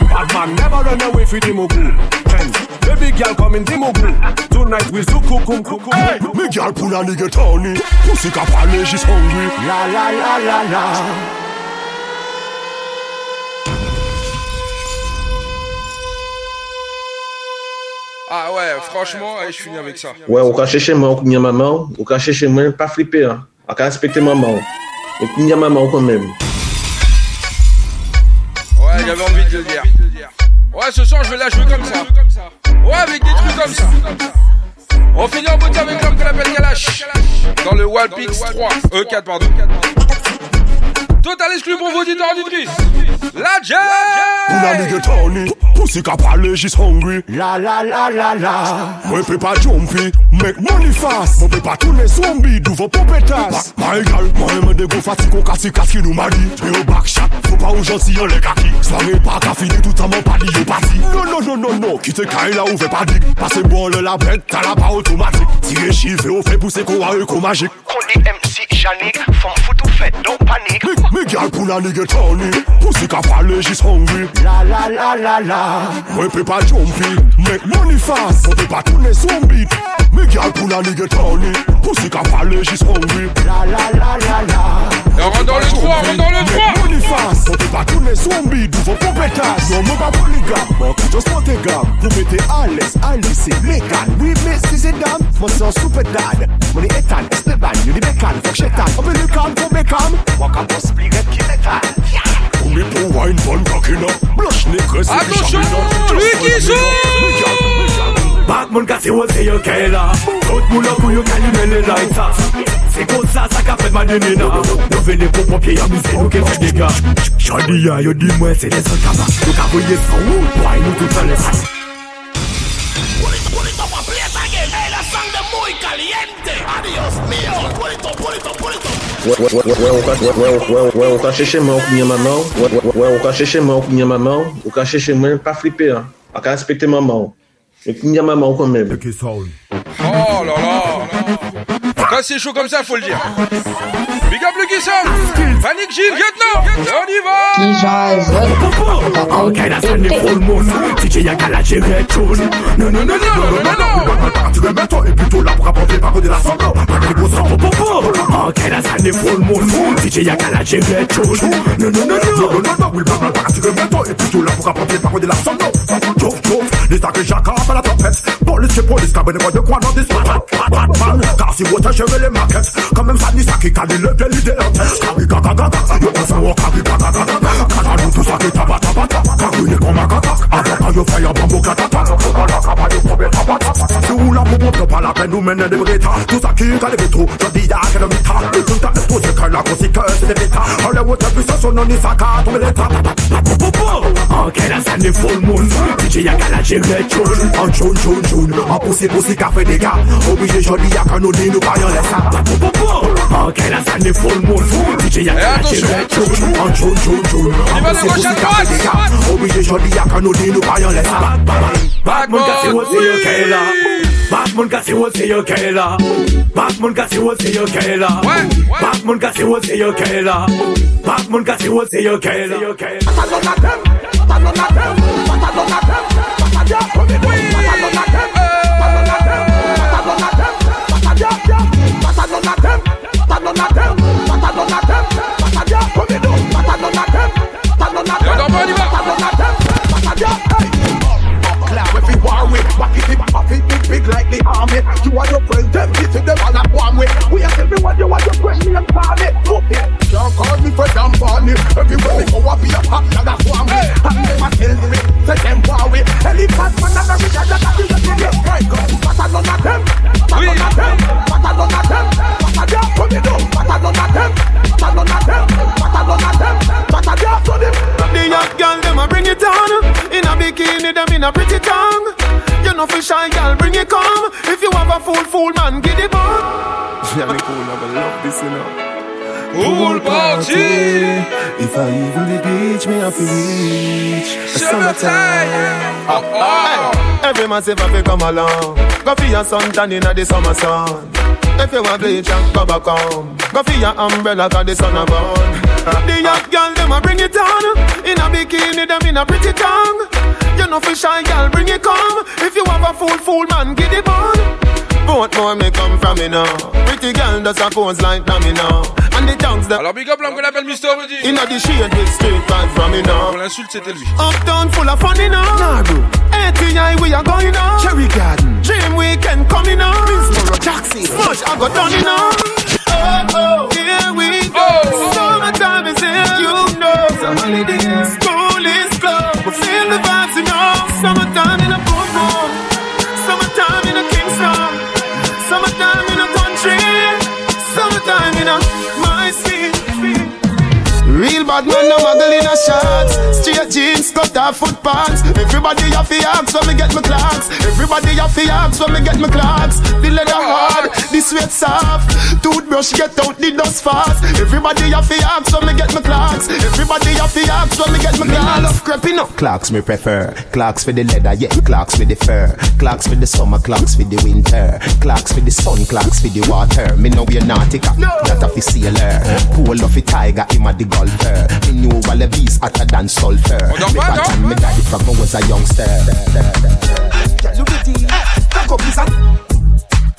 Bad man never run away for the Mugu. And baby girl come in the Mugu. Tonight we zuku kum kum kum. Hey, me girl pull a nigga Tony. Pussy ka parle, she's hungry. La la la la la. Ah ouais franchement allez, je finis avec ça Ouais, ou ka chèche mwen ou kounya maman, ou ka chèche mwen, pa A ka respekte maman. E kounya maman ou kon men. Ouais j'avais envie de le dire. Ouais ce soir je vais la jouer comme ça. Ouais avec des trucs comme ça. On finit en beauté avec l'homme qu'on appelle Kalash. Dans le Wallpix 3 Euh 4 pardon. Total exclu pour vos auditeurs auditrices La J! Una nige tony, pussy ka pale, she's hungry. La la la la la. Mwen pe pa jumpy, make money fast. Mwen pe pa toune zombie, duvo popetas. My gal, mwen mwen de go fati kon kasi kasi nou madi. Te yo back shot, fo pa ou jansi yon le kaki. Soare pa ka fini toutan mwen padi yo pati. Non non non non non, kite kay la ou fe pa dik. Pase bon le la bet, ta la pa otomatik. Tire chive ou fe puse kon ware kon magik. Koni MC Janik, fom foute ou fet, don panik. Mi gal pou la nige tony, pussy ka parle, she's hungry. La la la la la. Mwen pe pa jumpy, make money fast. Mwen pe pa tourne zombie. Me girl pull a nigga Tony. Pussy ka parle, she's hungry. La la la la la. Et on rentre dans le 3, on rentre dans le 3 Make money fast. Mwen pe pa tourne zombie, vos. Non just montegam. Pou mette Alex, Alice, Megan. Oui, mais si c'est dame, super dad. Mwen e Ethan, Esteban, yo di Bekan, fok chetan. Ope li kam, pou Bekam. Waka boss mi pou wine kakina. Blush ne kresi ki Attention, chamina. lui qui Bad moun ka se yo ke la Tout moun an pou yo kalime le lighter Se kon sa sa ka fet madene na Nou vene pou popye amuse nou ke fe dega Chadi ya yo di mwen se kaba Nou ka voye nou ouais, ou ka, ouais, ouais, ouais, ouais, ou ka chèche mwen ou kounya maman. Ouais, ouais, ouais, ou ka chèche mwen ou kounya maman. Ou ka chèche mwen, pa flipe an. A ka respekte maman. E kounya maman. Oh là là Quand c'est chaud comme ça, faut le dire. Big up le Guissam. Panic Gilles, lieutenant. On y va. Qui Ok, la scène est full moon DJ Yaka la Non, non, non, non, non, non, non Tu veux mettre toi et plutôt là pour apporter par de la sangle Pas gros sang, Ok, la scène est full moon DJ Yaka la Non, non, non, non, non, non, non, oui, mettre toi et plutôt là pour apporter par de la sangle Tchouf, tchouf, les sacs et Jacques à la trompette Police police, cabine quoi de quoi dans des spots Batman, car si vous gérer les maquettes Quand même ça ni ça qui calme le bien l'idée en tête Kari gaga gaga, yo pas ça ou kari gaga gaga. Kada nous tout ça qui taba taba taba Kari les comme un gaga, avant yo fire bambo katata Kala kaba yo kobe taba taba Si ou la bobo, yo pas la peine nous mener des brita Tout ça qui calme tout, je dis y'a que le mita Et tout ta exposé que la conséquence c'est des bêta Hollywood est puissant, son nom ni ça ka tomber l'état Ok, la scène est full moon. DJ Yaka la gérée tune En tune, tune, tune En poussi, poussi, café des gars Obligé joli Yaka nous dit nous pas y'en laisse ça Ok, la scène est full moon DJ Yaka la gérée tune En tune, tune, tune En poussi, poussi, café des gars Obligé joli Yaka nous dit nous pas y'en laisse ça Batman kasi wo se yo kela Batman kasi wo se yo kela Batman kasi wo se yo kela Batman kasi wo se yo kela Batman kasi wo se yo kela Clap the army You are your friend, them this them all at one way. We are everyone, you are your friend, me and party Look here, don't call me friend, I'm Barney Everywhere we go, I be a hot dog, that's one way. And them a tell me, say them war with Elephant man, and a rich, and a got the way Right, go, but I none of them. But I none of them, but I none of them. But I just put it down, but I none of them. But none of them, but I none of them. But I just put it The young girl, them a bring it on. In a bikini, them in a pretty tongue Know for shy girl, bring it come. If you have a fool, fool man, get it on Yeah, me cool, I love this, you know. Pool party. If I even the beach, me have to reach. Summertime. Oh, oh. Every man say fi come along Go for your suntan inna the summer sun. If you want bleach and go back home Go for your umbrella cause the sun a burn. Ah, the young girl them a bring it on. In a bikini them in a pretty tongue You know fi shy girl bring it come If you have a fool fool man get it on Both more me come from me now Pretty girl does a pose like dummy now And the tongues that Alors big up l'homme qu'on appelle Mr. Rudy. Inna the shade with straight vibes from me now Pour l'insulte c'était lui. Uptown full of fun, you know. Nah, bro. ATI, we are going on. Cherry Garden. Dream Weekend coming on. Minsboro, Taxi. Smush, I got done, you know. Oh, oh, here we go. Oh. Summertime is here, you know. It's a holiday. School is closed. The vibes, you know. Summertime in a boom boom. Summertime in a Kingston. Summertime in a country. Summertime in a. Real bad man, no muggle in a shots. Straight jeans, cut off foot pants. Everybody have the axe when me get my clocks. Everybody have the axe when me get my clocks. The leather hard, the sweat soft. Toothbrush get out the dust fast. Everybody have the axe when me get my clocks. Everybody have the axe when me get my clocks. love creeping up. Clocks me prefer. Clocks for the leather, yeah. Clocks for the fur. Clocks for the summer, clocks for the winter. Clocks for the sun, clocks for the water. Me know we're nautica, not a sailor. Pull off a tiger, him a the golfer. Me knew all the bees hotter than sulfur. Me back and me daddy from I was a youngster. Look at it. Cock up, is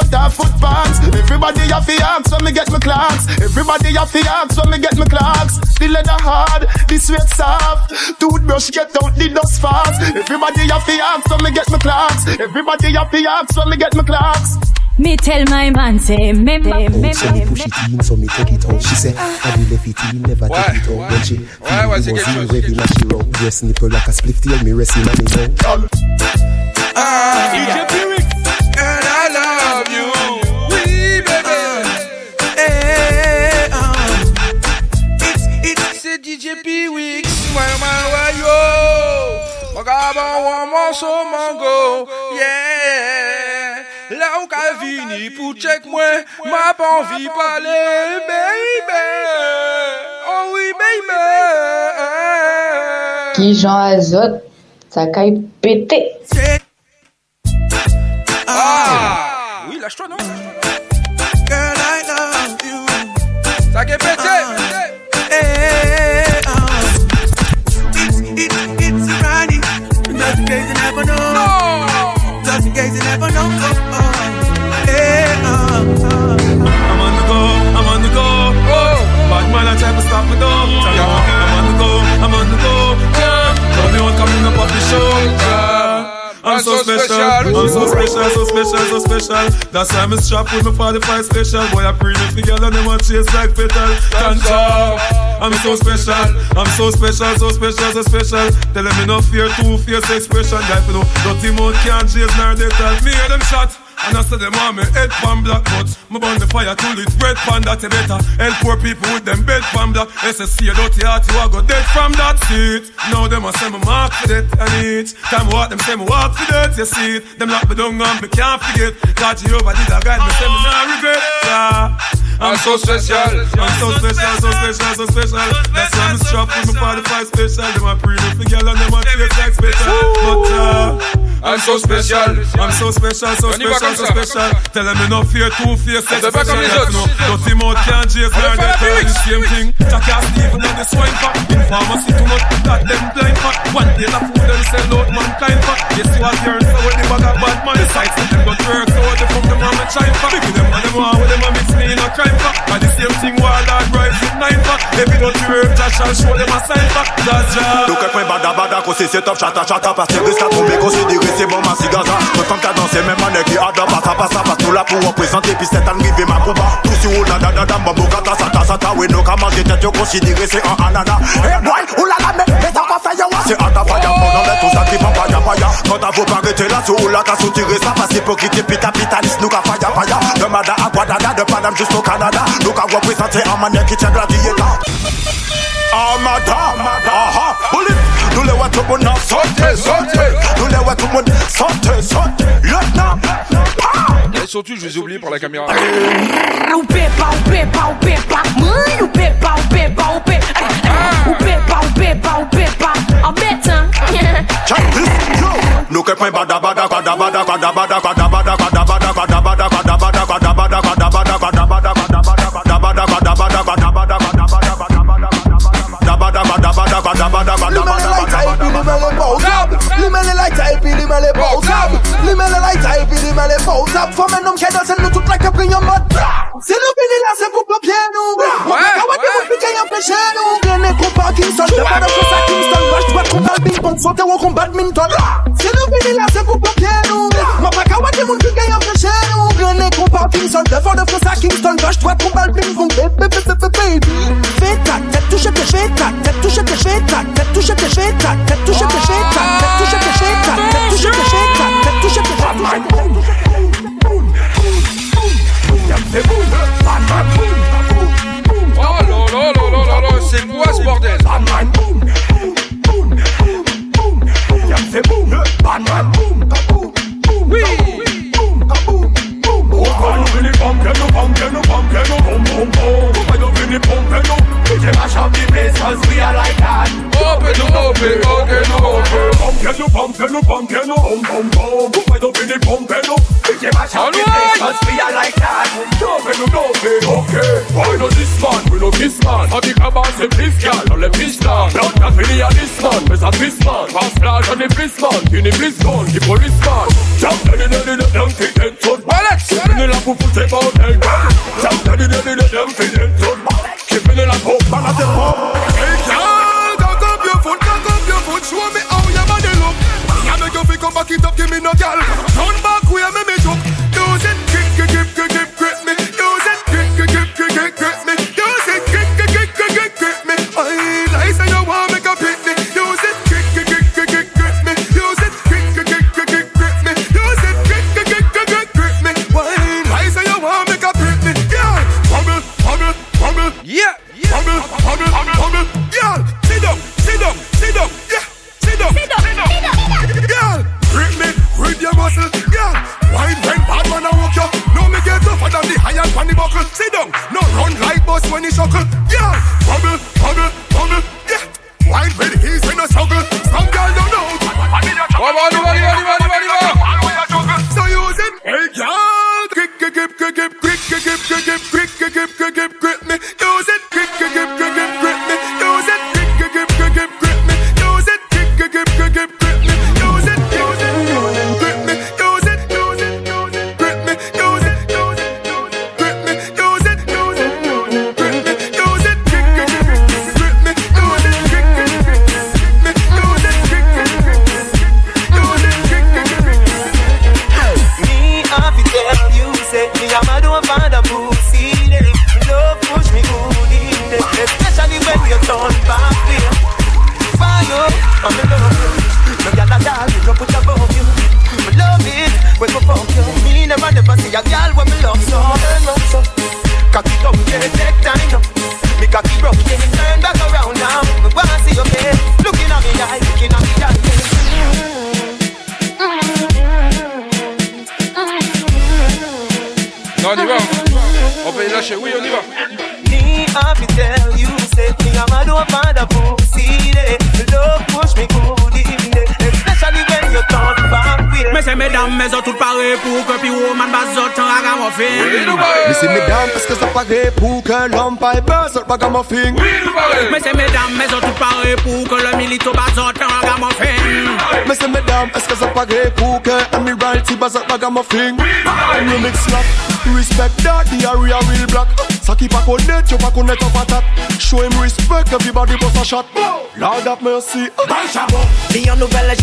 That foot pants. Everybody have the axe when me get my clocks. Everybody have the axe when me get my clocks. The leather hard, the sweat soft. Toothbrush get out the dust fast. Everybody have the axe when me get my clocks. Everybody have the axe when me get my clocks. Me tell my man say me me me So me push it in, so me take it out. She say, I will left it in, never take it out. When she feel ouais, the c'est buzz quelque in, chose, ready like she round. Dress nipple like a split tail, me resting on me now. Ah, and I love you. Oui, baby. Hey, um, it's, it's, c'est DJ P-Wix. Ouais, ouais, ouais, yo. Vagabond, un morceau mango. Yeah. Là où qu'a vini pour check moi, m'a pas envie parler, baby. Oh oui, baby. Qui Jean Azote, ça caille pété. Ah. Oui, lâche-toi, non I'm so special, I'm so special, so special, so special. That's why I'm strapped with my 45 special. Boy, I pre me together, them want chase like petal. Cancer. I'm so special, I'm so special, so special, so special. Tell them me no fear, two fierce expression. Life, you know, dirty mouth can't chase nor they tell me hear them shot. And I said them want me head pan black but Me burn the fire till it's red pan that you better Help poor people with them bed pan black. SSC a dirty heart you a go dead from that seat. Now them a say me mark for that and each Time what them say me walk for that you see it. Them lock me down and me can't forget. God Jehovah did a guide me say me not regret. Yeah. I'm so special, I'm so special, so special, so special. That's why I'm strapped with my 45 special. Them a pretty for girl and them a taste like special. But uh, I'm so special, I'm so special, so special, so special. Tell them me no fear, two fear, sex special. No, dirty mouth can't chase me. They tell the same thing. Jackass even on the swine fat. In pharmacy too much, got them blind fat. One day the food them sell out mankind fat. Yes, you are here, so when they bag a bad man. The sights them got work, so they from them on me chine fat. Big them and them want with them a mix me in a crime fat. And the same thing while that rise with nine fat. If you don't work, Josh shall show them a sign fat. That's just. Donc point bada bada qu'on c'est top chata chata Parce que risque à tomber considéré c'est bon ma cigaza Me femme qu'a dansé même année qui adore Passa passa passe nous là pour représenter Puis c'est arrivé ma combat Tout sur la da da da Bambo kata sata sata We no ka manger tête considéré c'est un anana. Hey boy oulala mais mais t'as pas fait yo C'est à ta faya Mon enlève tout ça qui va paya paya. Quand t'as vous pas arrêter là Sur la t'as soutiré ça Parce hypocrite puis capitaliste Nous ka faya faya. De Mada à Guadada De Paname jusqu'au Canada. Nous ka représenter un manière qui tient gladiateur. Ah, Armada, aha, ah, bullet. Nous les les. Lieutenant, Et surtout, je les ai par la caméra. O pepa, o pepa, o pepa, mãe, o pepa, o pepa, o pepa, o pepa, o pepa, o pepa, o beta. check this, yo. Nous que point bada bada, bada bada, bada bada, bada bada, bada light, I feel him a le pose up. Lim light, I a le pose up. Femme nom kè. Se la se mwen pike yon Kingston, Kingston. Bal pong, sote badminton. Se nou vini la se pou mwen pike yon Kingston, depan an kosa Kingston. Bash dwat kon bal pong, baby, baby, baby. Fais ta touche tes, fais ta touche tes, fais ta touche tes, fais ta touche tes, fais ta touche. Touchez, touchez, touchez, touchez. Oh la la la la la, c'est moi ce bordel? shot. Lord of mercy. Bye, Shabba. The nouvelle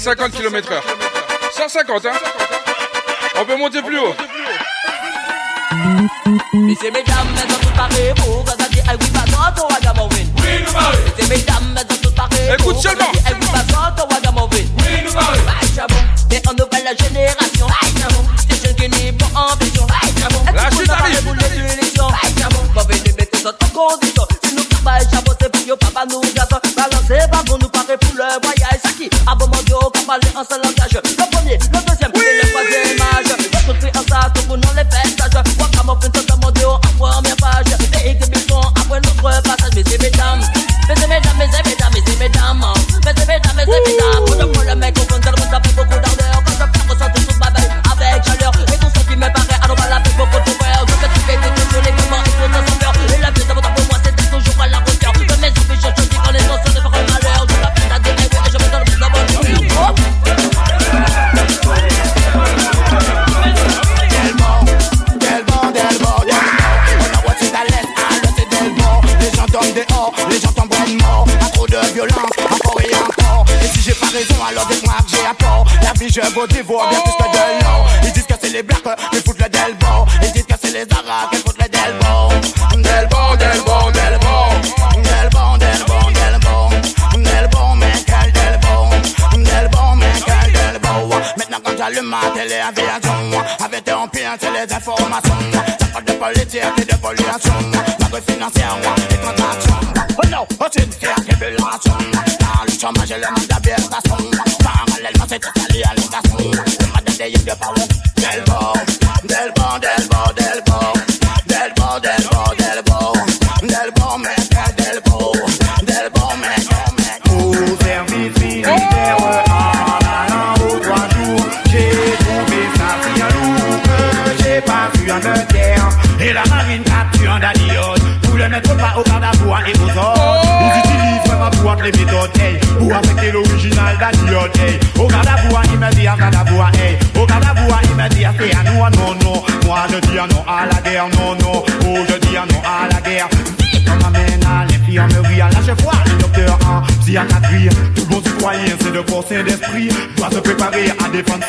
150 km/h. 150, hein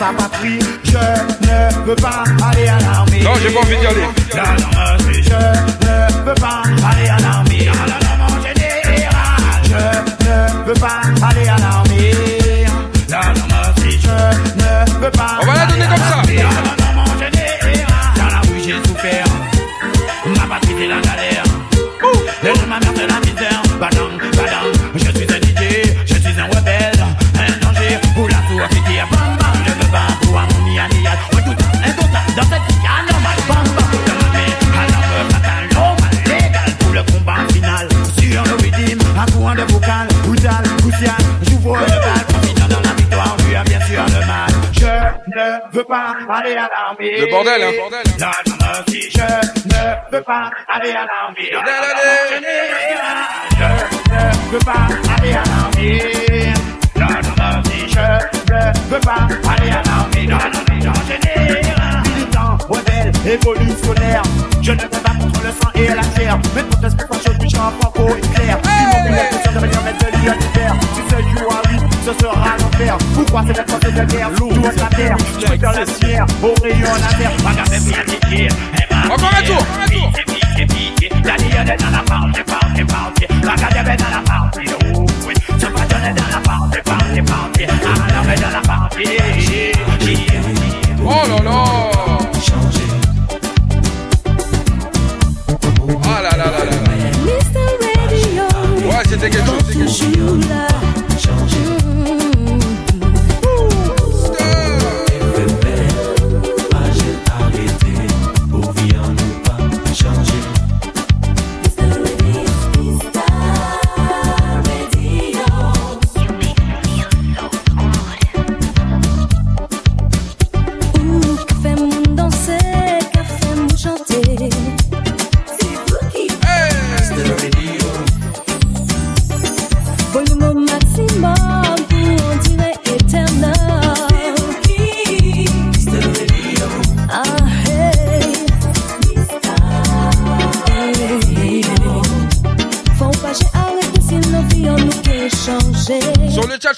sa patrie. Je ne veux pas aller à l'armée. Non, j'ai pas envie d'y aller. Non, non, bordel, hein, bordel. Non, non, non, si je ne veux pas aller à l'armée. Non, non, non, je ne veux pas aller à l'armée. Non, non, non, si je ne veux pas aller à l'armée. Non, non, non, n'ai Militant, rebelle, évolutionnaire. Je ne veux pas contre le sang et la chair. Mais toute espèce c'est cette pensée de guerre Lourd de la terre. Je peux faire la lumière au rayon laser. Regardez bien les tirs. Encore un tour, encore un tour. La ligne est dans la partie, partie, partie. Regardez bien dans la partie. Oh oui, je vais donner dans la partie, partie, partie. Alors, mais dans la partie. Oh là là Ah là là là là là Ouais, c'était quelque chose, c'était quelque chose.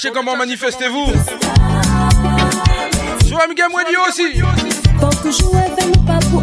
Je sais comment manifestez-vous. Sur Amigam Radio aussi. Faut que avec nous pas pour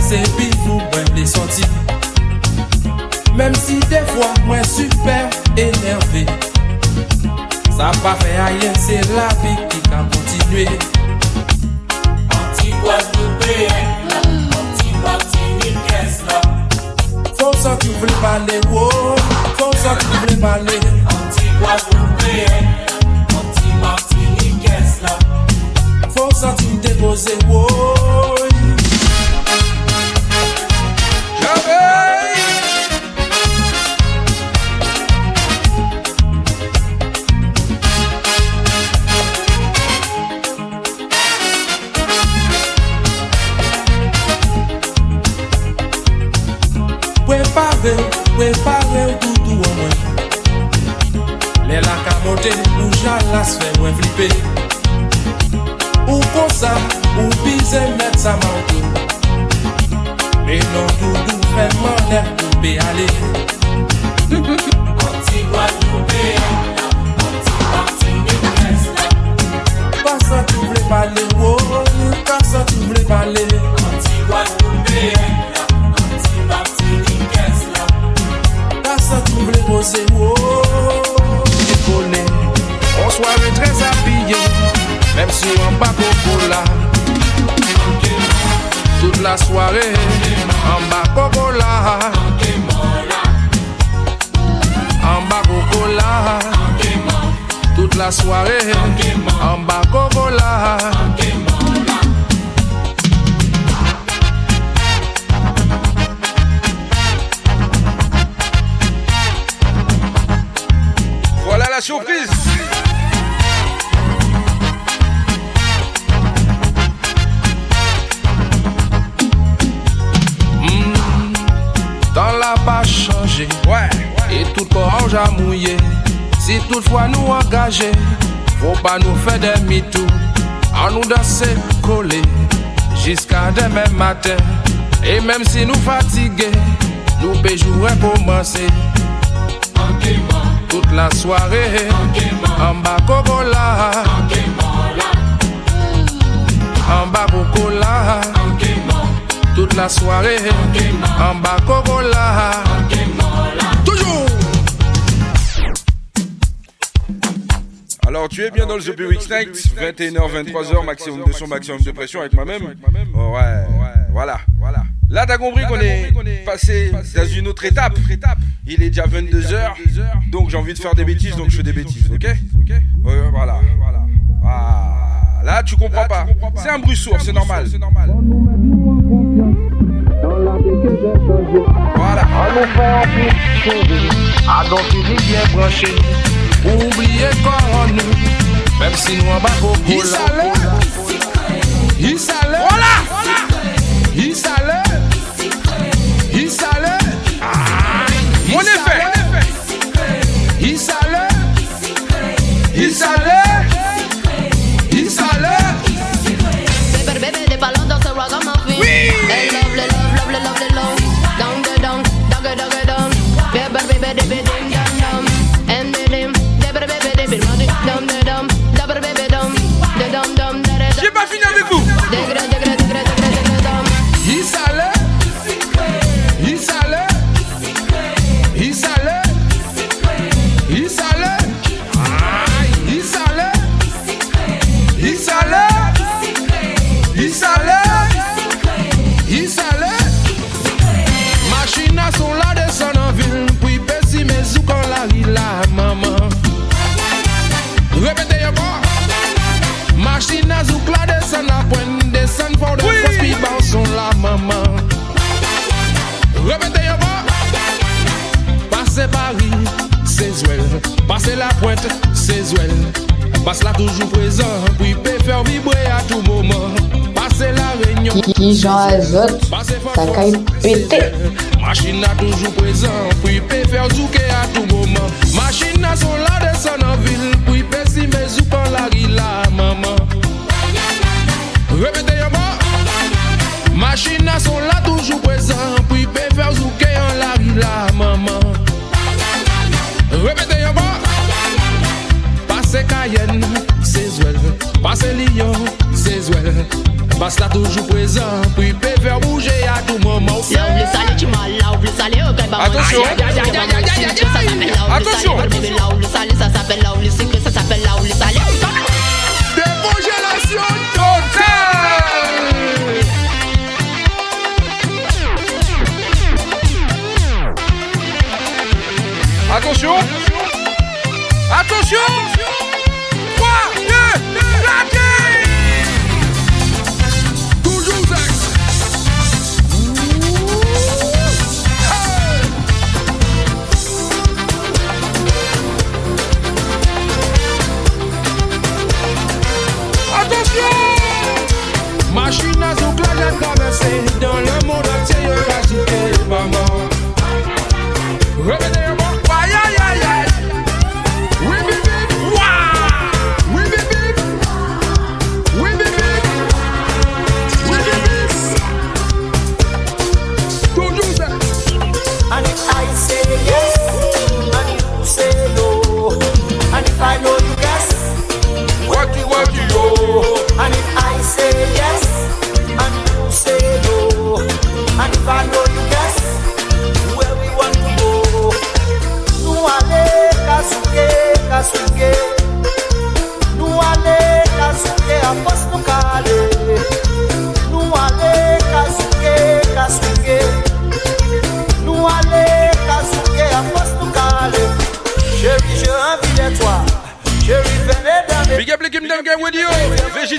C'est puis vous moi les sorti Même si des fois moi super énervé. Ça fait rien, c'est la vie qui a continué 21h, 23h, maximum de son, maximum de pression avec moi-même. Ouais, voilà, voilà. Là t'as compris qu'on est passé dans une autre étape. Il est déjà 22h, donc j'ai envie de faire des bêtises, donc je fais des bêtises, ok Ouais, Voilà, voilà. Là tu comprends pas. C'est un bruit sourd, c'est normal. Voilà. Bien branchés. Oubliez qu'on en nous, Mèm si nou an bako pou la Yisale Yisale Bas la toujou prezan, pou y pe fer vibre a tou mouman Pase la renyon, ki jan azot, sa kay pete Machina toujou prezan, pou y pe fer zouke a tou mouman Machina son la desan an vil, pou y pe si me zoupan la rila maman Repete yaman, machina son la toujou prezan Cayenne, c'est Zouel. Passez Lyon, c'est Zouel. Basse là toujours présent, puis peut faire bouger à tout moment. Là où le tu m'as là le ok, bah Attention, attention. Attention, attention. tiens, y'a un gars qui fait le maman.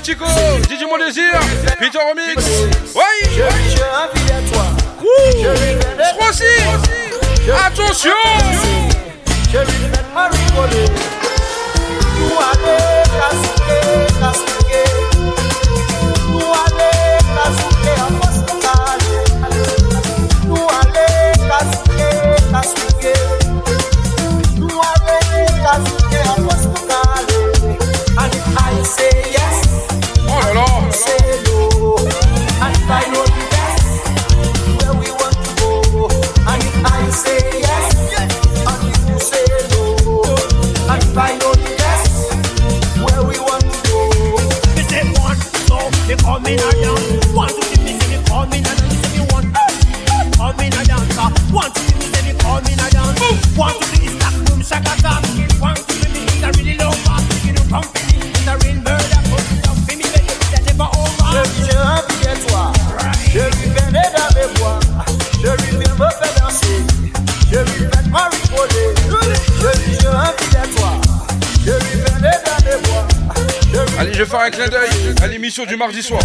Chico, Didi mon désir, Peter Remix. Oui. Je, je envie à toi. Aussi. Attention. Je fais Je vais faire un clin d'œil à l'émission du mardi soir.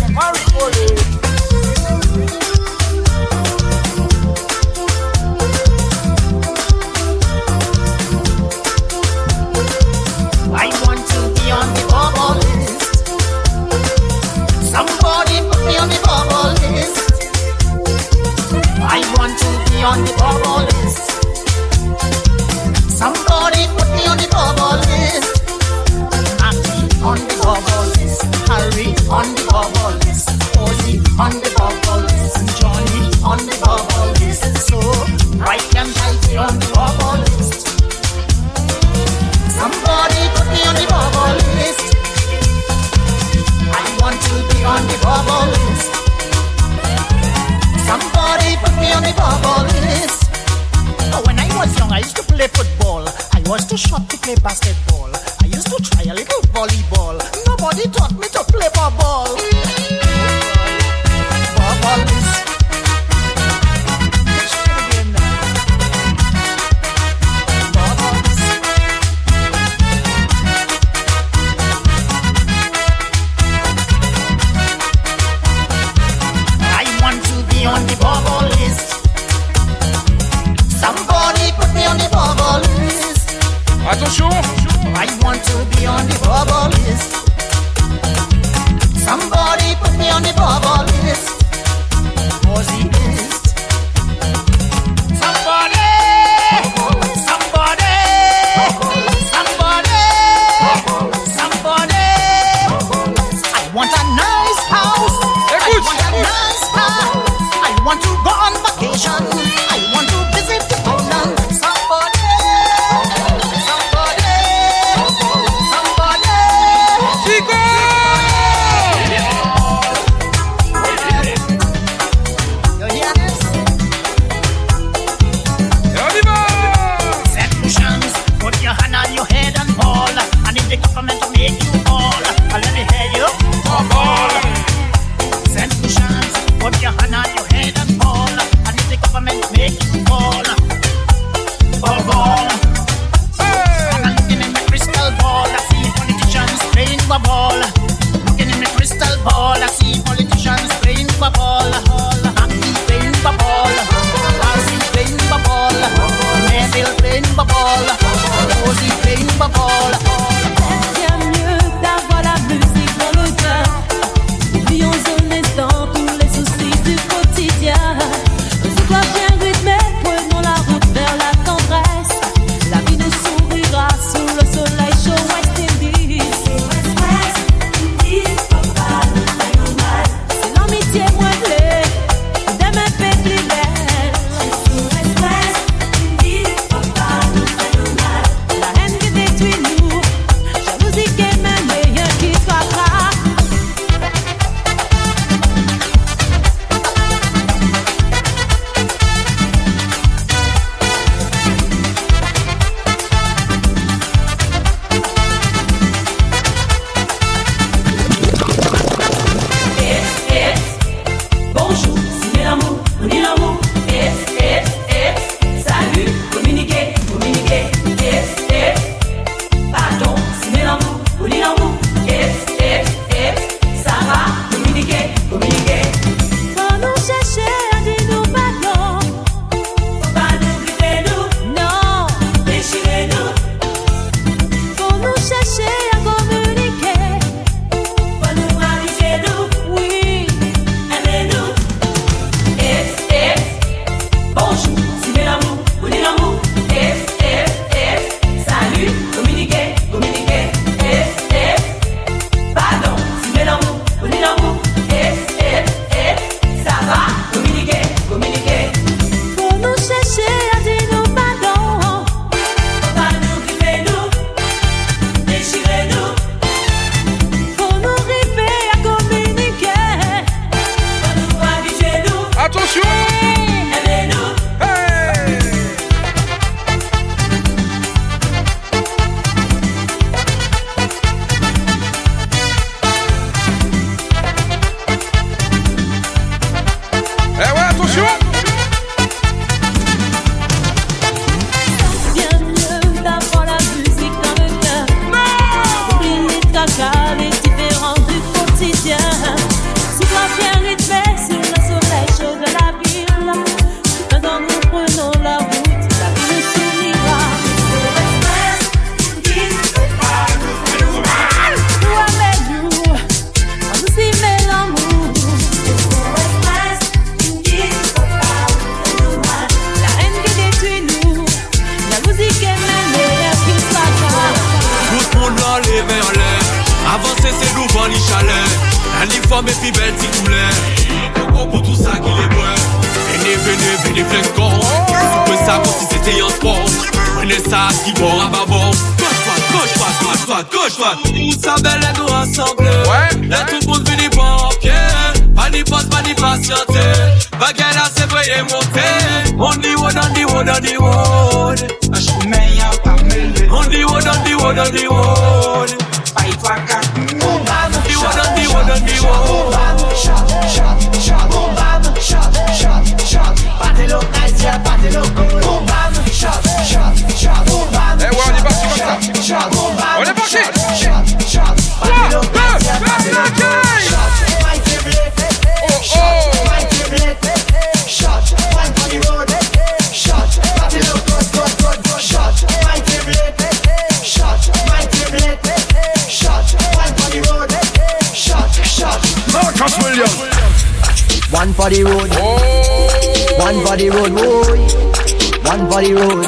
One for the road.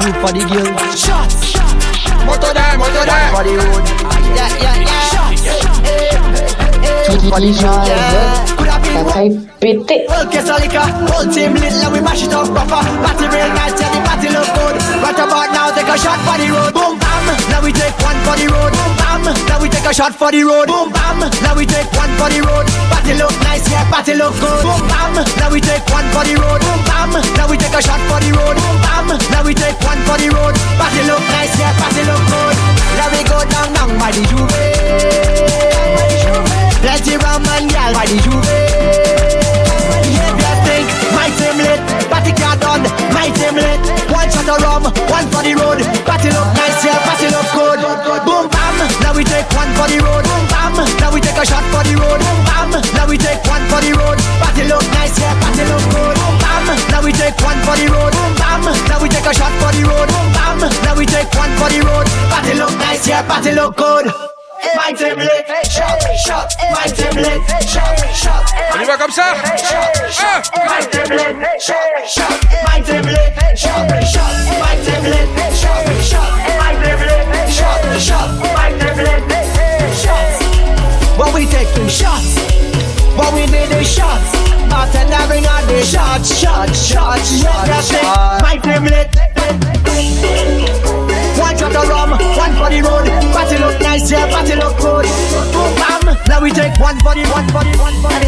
Two for the girl. Shots. Moto there, moto there. One for the road. Yeah, yeah, yeah. Shots. Qui genre ça caille pété. Okay, Solika, whole team lit, like we mash it up proper. Party real nice, yeah, the party look good. Right about now, take a shot for the road. Boom bam, now we take one for the road. Boom bam, now we take a shot for the road. Boom bam, now we take one for the road. Party look nice, yeah, party look good. Boom bam, now we take one for the road. Boom bam, now we take a shot for the road. Boom bam, now we take one for the road. Party look nice, yeah, party look good. Now we go down, down by the juve. Plenty rum and gal by the juve. Party car done, my team lit. One shot of rum, one for the road. Party look nice, yeah, party look good. Boom bam, now we take one for the road. Boom bam, now we take a shot for the road. Boom bam, now we take one for the road. Party look nice, yeah, party look good. Boom bam, now we take one for the road. Boom bam, now we take a shot for the road. Boom bam, now we take one for the road. Party look nice, yeah, party look good. My team lit, shot, shot, my team lit, shot, shot. On y va comme ça. Ah. My team lit, shot, shot, my team lit, shot, shot, my team lit, shot, shot, my team lit, shot, shot, my team lit, shots. What we take two shots, what we need is shots. Bartender bring out the shots, shots, shots, shots. My team lit. One shot of rum, one for the road. Party look nice, yeah, party look good. Boom bam, now we take one for the one for the one for the.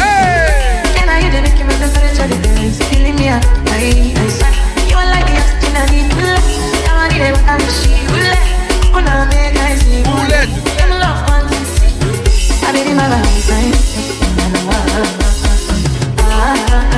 Hey! And I didn't give me the furniture, the feelings killing me at night. You are like the oxygen I need to live. I need it, I'm the she will let. When I make I see you let. Them love one to see. I did in my life, Ouais.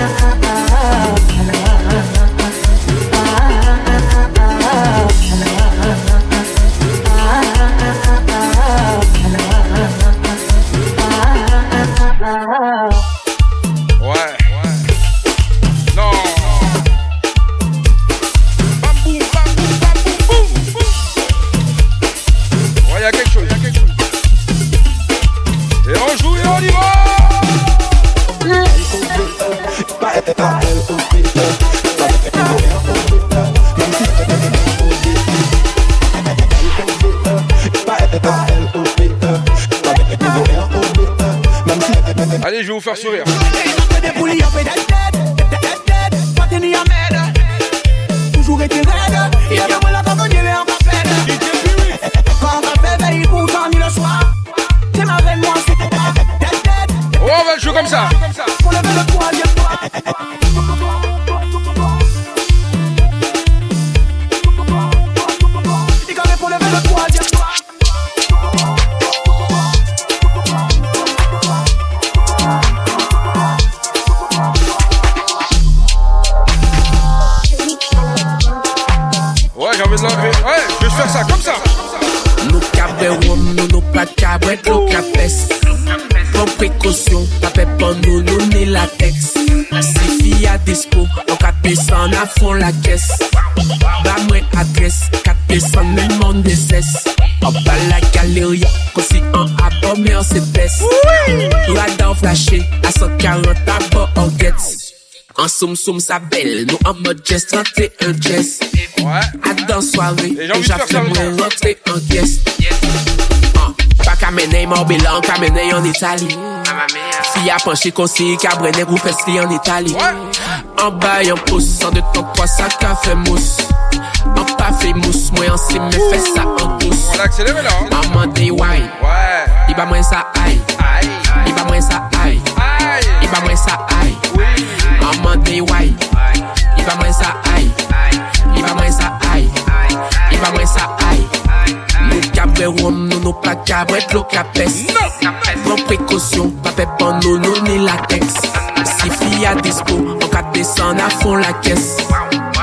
Allez, je vais vous faire sourire. Toujours été raide, il y a moins la quand on y est en peine. Quand on fait veille pour dormir le soir, c'est ma veine, moi c'est Oh, on va le jouer comme ça. An soum soum sa bel, nou an mod jest, rentre un jest A dan soare, deja fe mwen rentre an guest. Ah, Pa kamene mor belan, kamene en Itali Si a penché konsi, kabrene ou fesli en Itali An bay an pousse, an de ton kwa sa ka fe mousse. An pa fe mousse, mwen an si me fe sa an tous On a accéléré là. hein. An mande wine, Ouais. i ba mwen sa ay I ba mwen sa ay I ba mwen sa ay An mande wine, i ba mwen sa ay. I ba mwen sa ay. I ba mwen sa ay. Nou ka bre rom, nou nou pa ka bret lo ka pes Pon prekosyon, pa pe pon nou nou ni latex Si fi a dispo, an ka desan a fon la kes.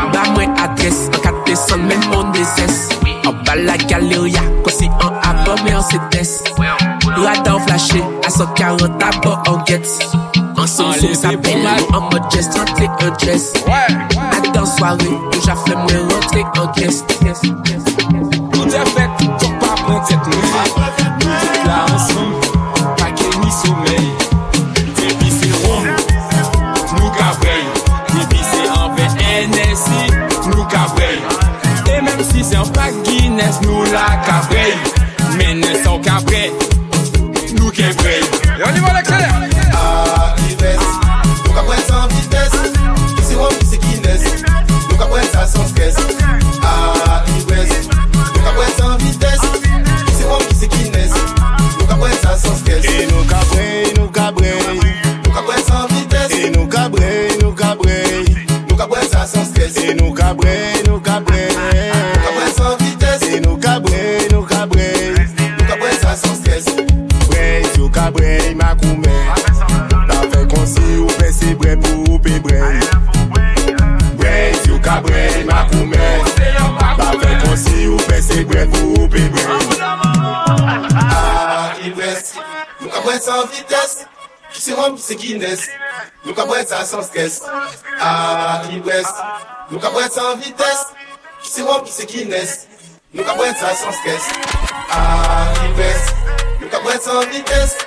Ba mwen adres, an ka desan men mon deses. An ba la galeria, konsi an abon me an se des Radan flashe, a 140 abon an gets Samsung sa bel yo an mod jest rentre an jest A dan sware yo ja fè mwen rentre an jest Nou te fèt, tok pa pran tèt nou Tout la ansam, pa gen ni somey Depi se rom, nou ka brey Depi se an ve NSI, nou ka brey E menm si se an pak Guinness, nou la ka brey Menen san ka brey sans vitesse. C'est moi qui c'est Guinness. Nous qu'après ça sans stress. Ah, Ives, nous qu'après sans vitesse. C'est moi qui c'est Guinness. Nous qu'après ça sans stress. Ah, Ives, nous qu'après sans vitesse.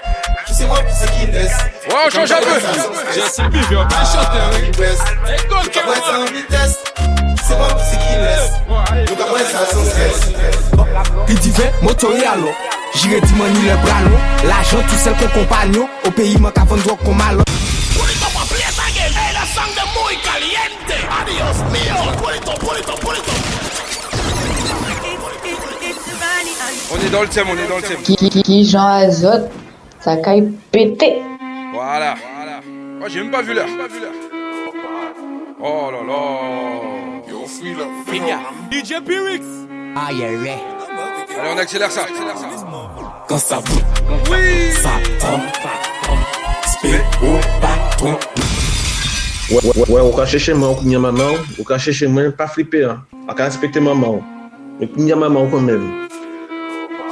Qui c'est Guinness. Ouais, on change un peu. J'ai plus vieux, bien chanté, Nous qu'après sans vitesse. Qui c'est Guinness. Nous qu'après ça sans stress. Pi dive, motori alo Jire di mani le bralo L'ajan tout sel kon kompanyo Au peyi man ka vendre kon malon On est dans le thème, on est dans le thème. Qui, qui, qui Jean Azote, ça caille pété. Voilà. Moi, j'ai même pas vu l'heure. Oh là là. Yo. DJ Pyrix. Ah yeah, yeah. Allez, on accélère ça. accélère ça. Quand ça bouge, Oui. ça tombe. Spé au patron. Ouais, ouais, ouais, ou ka chèche mwen ou kounye maman ou, ou ka chèche mwen pa flipe an. A ka respekte maman ou. Men kounye maman ou kon men.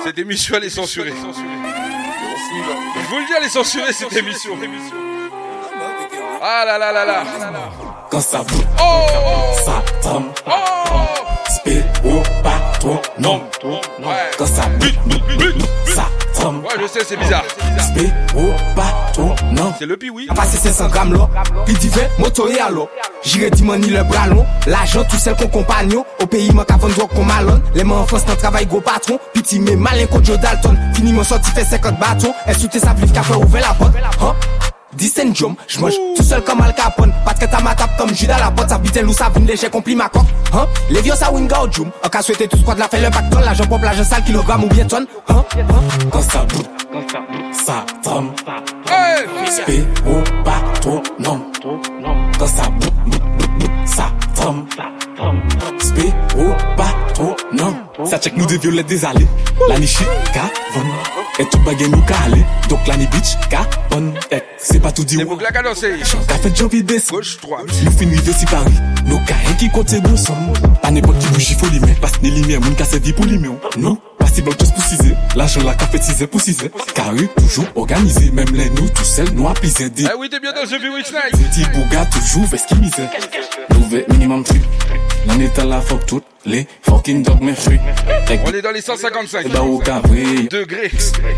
Cette émission, elle est censurée. Je vous le dis, elle est censurée, cette émission. Ah là là là là. Quand ça bouge, Oh ça tombe. Oh Non. Ouais. Quand ça bouge, ça tombe. Ouais, je sais, c'est bizarre. Spé au patron, non C'est le piwi. A pase 500 gram lo Pi dive, motori alo Jire di mani le bralon L'ajan tout sel kon kompanyo Au peyi man ka vendre drog kon malon Le man enfans nan travay go patron Piti me malen kon Joe Dalton Fini man sorti fe 50 baton El soute sa vliv ka fe ouve la pot Disent Jom, j'mange tout seul comme Al Capone. Parce que t'as ma tape comme Judas la botte, ça bite l'ou, ça vine léger, compli ma coque. Hein? Les vieux, ça winga au Jum. En cas souhaité tout squad, la fait le pack ton, l'argent pop, l'argent sale, kilogramme ou bien tonne. Hein? Hein? Quand ça boule, ça tombe. Hey! Miss P, ou pas trop, non. Quand ça boule, ça tombe. Miss P, ou pas ça check nous des violettes des allées. La niche, ka, bon. Et tout bagay nous ka aller. Donc la ni bitch, ka, bon. Et eh, c'est pas tout dit. Et vous glaquez. T'as fait jump des. Gauche 3. Nous finis de si Paris. Nos ka, qui compte ses bons sommes. Pas n'importe qui bouge, il faut l'imer. Passe ni l'imer, moun ka se dit pour l'imer. Non. Pas si bon, tous pour ciser. L'argent la café ciser pour ciser. Carré, toujours organisé. Même les nous, tout seuls, nous apisés. Eh oui, t'es bien dans eh ce vieux witch night. Petit bouga, toujours vesquimisé. Qu'est-ce que minimum truc. L'on est à la fuck toutes les fucking dog mes fruits. On est dans les 155 Bah au cavri. degrés.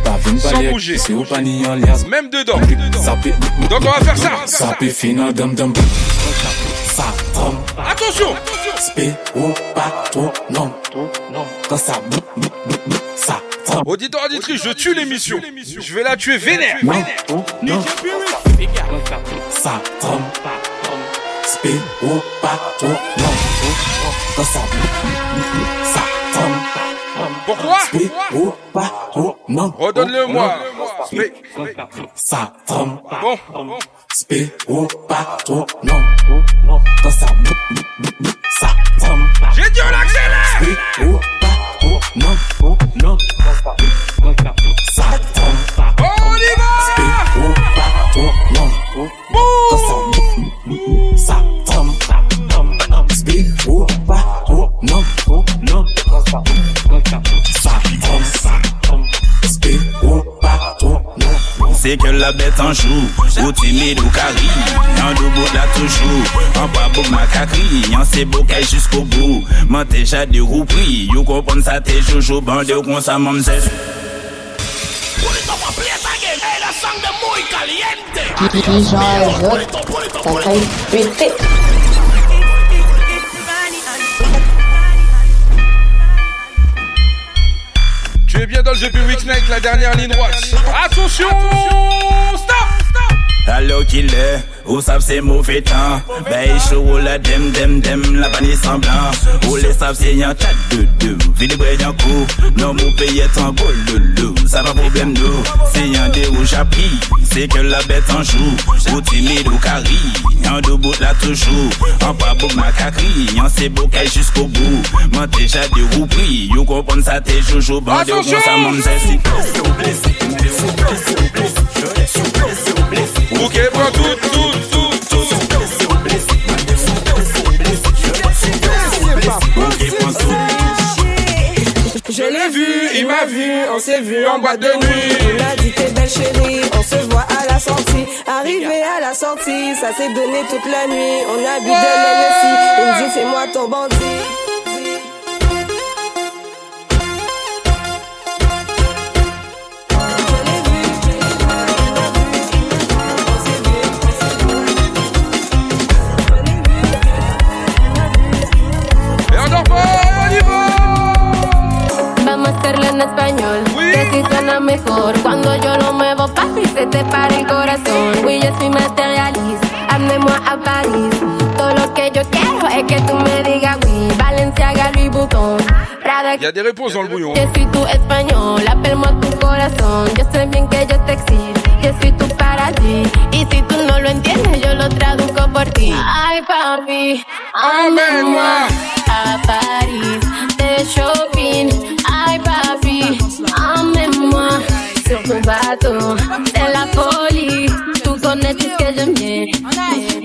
Pas vine Sans pas bouger. C'est au panier en liasse. Même dedans. Donc on va faire ça. Ça finir dum dum. Ça tombe. Attention. Spé au bateau, non. Quand ça ça tombe. Auditeur, auditrice, je tue l'émission. Je vais la tuer vénère. Ça tombe. Et au patron, non, ensemble, ça tombe. Pourquoi Spé au patron, non. Redonne-le-moi. Ça tombe. Bon. Spé au patron, non, ça tombe. J'ai dit on accélère. Spé au patron, non, non, ça tombe. On y va. Spé au patron, non. Sa tom Spil ou pa ou non Sa tom Spil ou pa ou non Se ke la bet anjou Ou timid ou kari An do bot la toujou An pa bok makakri An se bokay jiskou bou Man te jade ou pri You kompon sa te joujou Bande ou kon sa mamzel Ou li to pa ple Tu es bien dans le GP Weeknight, la dernière ligne droite. Attention, Attention Stop Stop Allo Killer ou savent c'est mauvais temps Ben chaud la dem dem dem la vanille semblant. Ou les savent c'est y'en chat de deux Vide bré y'en coup. Non mou paye en gros le loup. Ça pas problème nous. C'est y'en des rouges à prix C'est que la bête en joue. Ou timide ou cari Y'en debout là toujours. En pas beau ma cacri Y'en c'est jusqu'au bout. M'en déjà des roues pris You comprends ça t'es jojo Bandé ou ça m'en sait si tout. Je l'ai vu, il m'a vu, on s'est vu en boîte de nuit. Il m'a dit t'es belle chérie, on se voit à la sortie. Arrivé à la sortie, ça s'est donné toute la nuit. On a bu de l'NSI, il me dit c'est moi ton bandit. En español. Que si suena mejor cuando yo lo muevo, papi, se te para el corazón. Oui, je suis matérialiste. Amenez-moi à Paris. Todo lo que yo quiero es que tú me digas oui. Valenciaga, Louis Vuitton. Prada, Il y a des réponses dans le bouillon. Je suis tout espagnol, appelle-moi tu corazón. Yo sé bien que yo te excito, yo soy tu paradis. Y si tú no lo entiendes, yo lo traduzco por ti. Ay, papi, amenmoi a París C'est la folie. Tú con que yo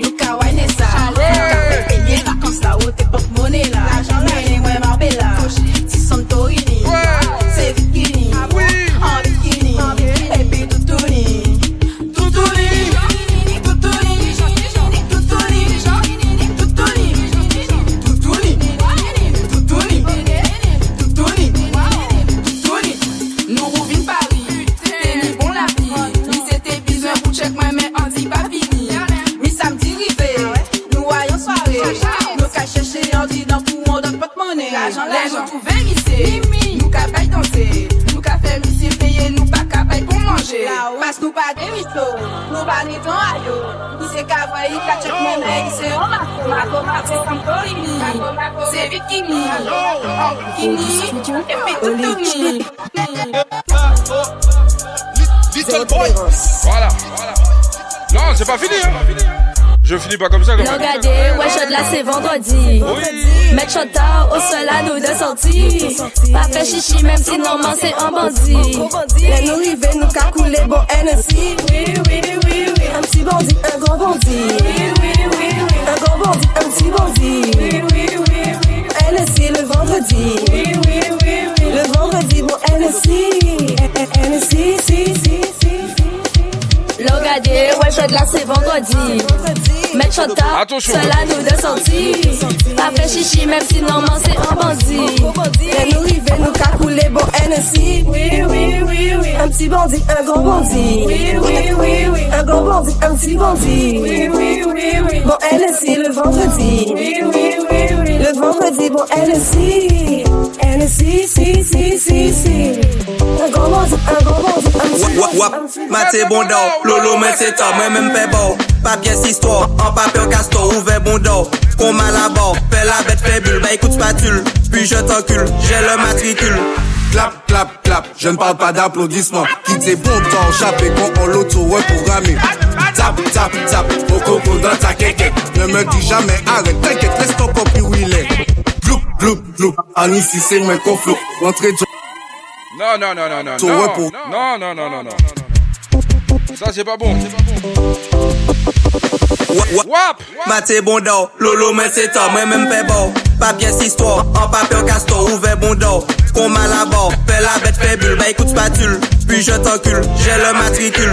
Little boy. Voilà, voilà. Non, c'est pas fini. Hein. Je finis pas comme ça. Comme. Regardez, ouais, là c'est vendredi. Mettre shot tard au sol à nous de sortie. Pas fait chichi même si normalement c'est un bandit. Les nous river, nous qu'a coulé bon NSI. Oui, oui, oui, oui. Un petit bandit, un grand bandit. Oui, oui, oui, oui. Un grand bandit, un petit bandit. Oui, oui, oui, oui. NSI vendredi. Oui. Le vendredi. NSI, si, si, si, si. Regardez, ouais, shot là c'est vendredi. Mettre seul à nous de sortie. Pas fait chichi même si normalement c'est un bandit. Les nous river, nous qu'a coulé bon NSI. Oui, oui, oui, oui. Un petit bandit, un grand bandit. Oui, oui, oui, oui. Un grand bandit, un petit bandit. Oui, oui, oui, oui. Bon NSI le vendredi. Oui, oui, oui, oui. Le vendredi, bon NSI. NSI, si, si, si, si. Un grand bandit, un un petit Wap, wap, maté bon d'or, lolo men c'est tard, moi même fait bon. Pas pièce histoire, en papier castor, ouvert bon d'or. Qu'on m'a la bord, fais la bête fait bulle, bah écoute spatule, puis je t'encule, j'ai le matricule. Clap, clap, clap, je ne parle pas d'applaudissements. Qui t'es bon temps, chaper quand on l'auto reprogrammé. Tap, tap, tap, au coco dans ta quéquette. Ne me dis jamais arrête, t'inquiète, laisse ton copie où il est. Gloup, gloup, en ici c'est mes conflits. Rentrez de Non, non, non, non, non. Non, non, non, non, non, non. Ça, c'est pas bon. Wap, maté bon d'or, lolo men c'est tard, moi même fait bon. Pas pièce histoire, en papier castor, ouvert bon d'or. Qu'on m'a la bord, fais la bête fait bulle, bah écoute spatule, puis je t'encule, j'ai le matricule.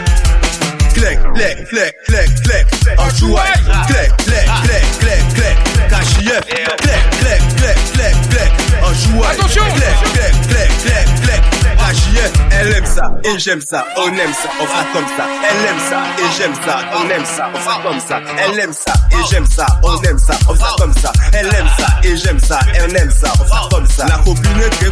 Clec, clec, en jouet. Clec, clec, clec, clec, clec, cachillet. Clec, clec, clec, clec, clec, en jouet. Attention. Clec, clec, clec, clec, clec, cachillet. Elle aime ça et j'aime ça, on aime ça, on fera comme ça. Elle aime ça et j'aime ça, on aime ça, on fera comme ça. Elle aime ça et j'aime ça, on aime ça, on fera comme ça. Elle aime ça et j'aime ça, elle aime ça, on fera comme ça. La copine est très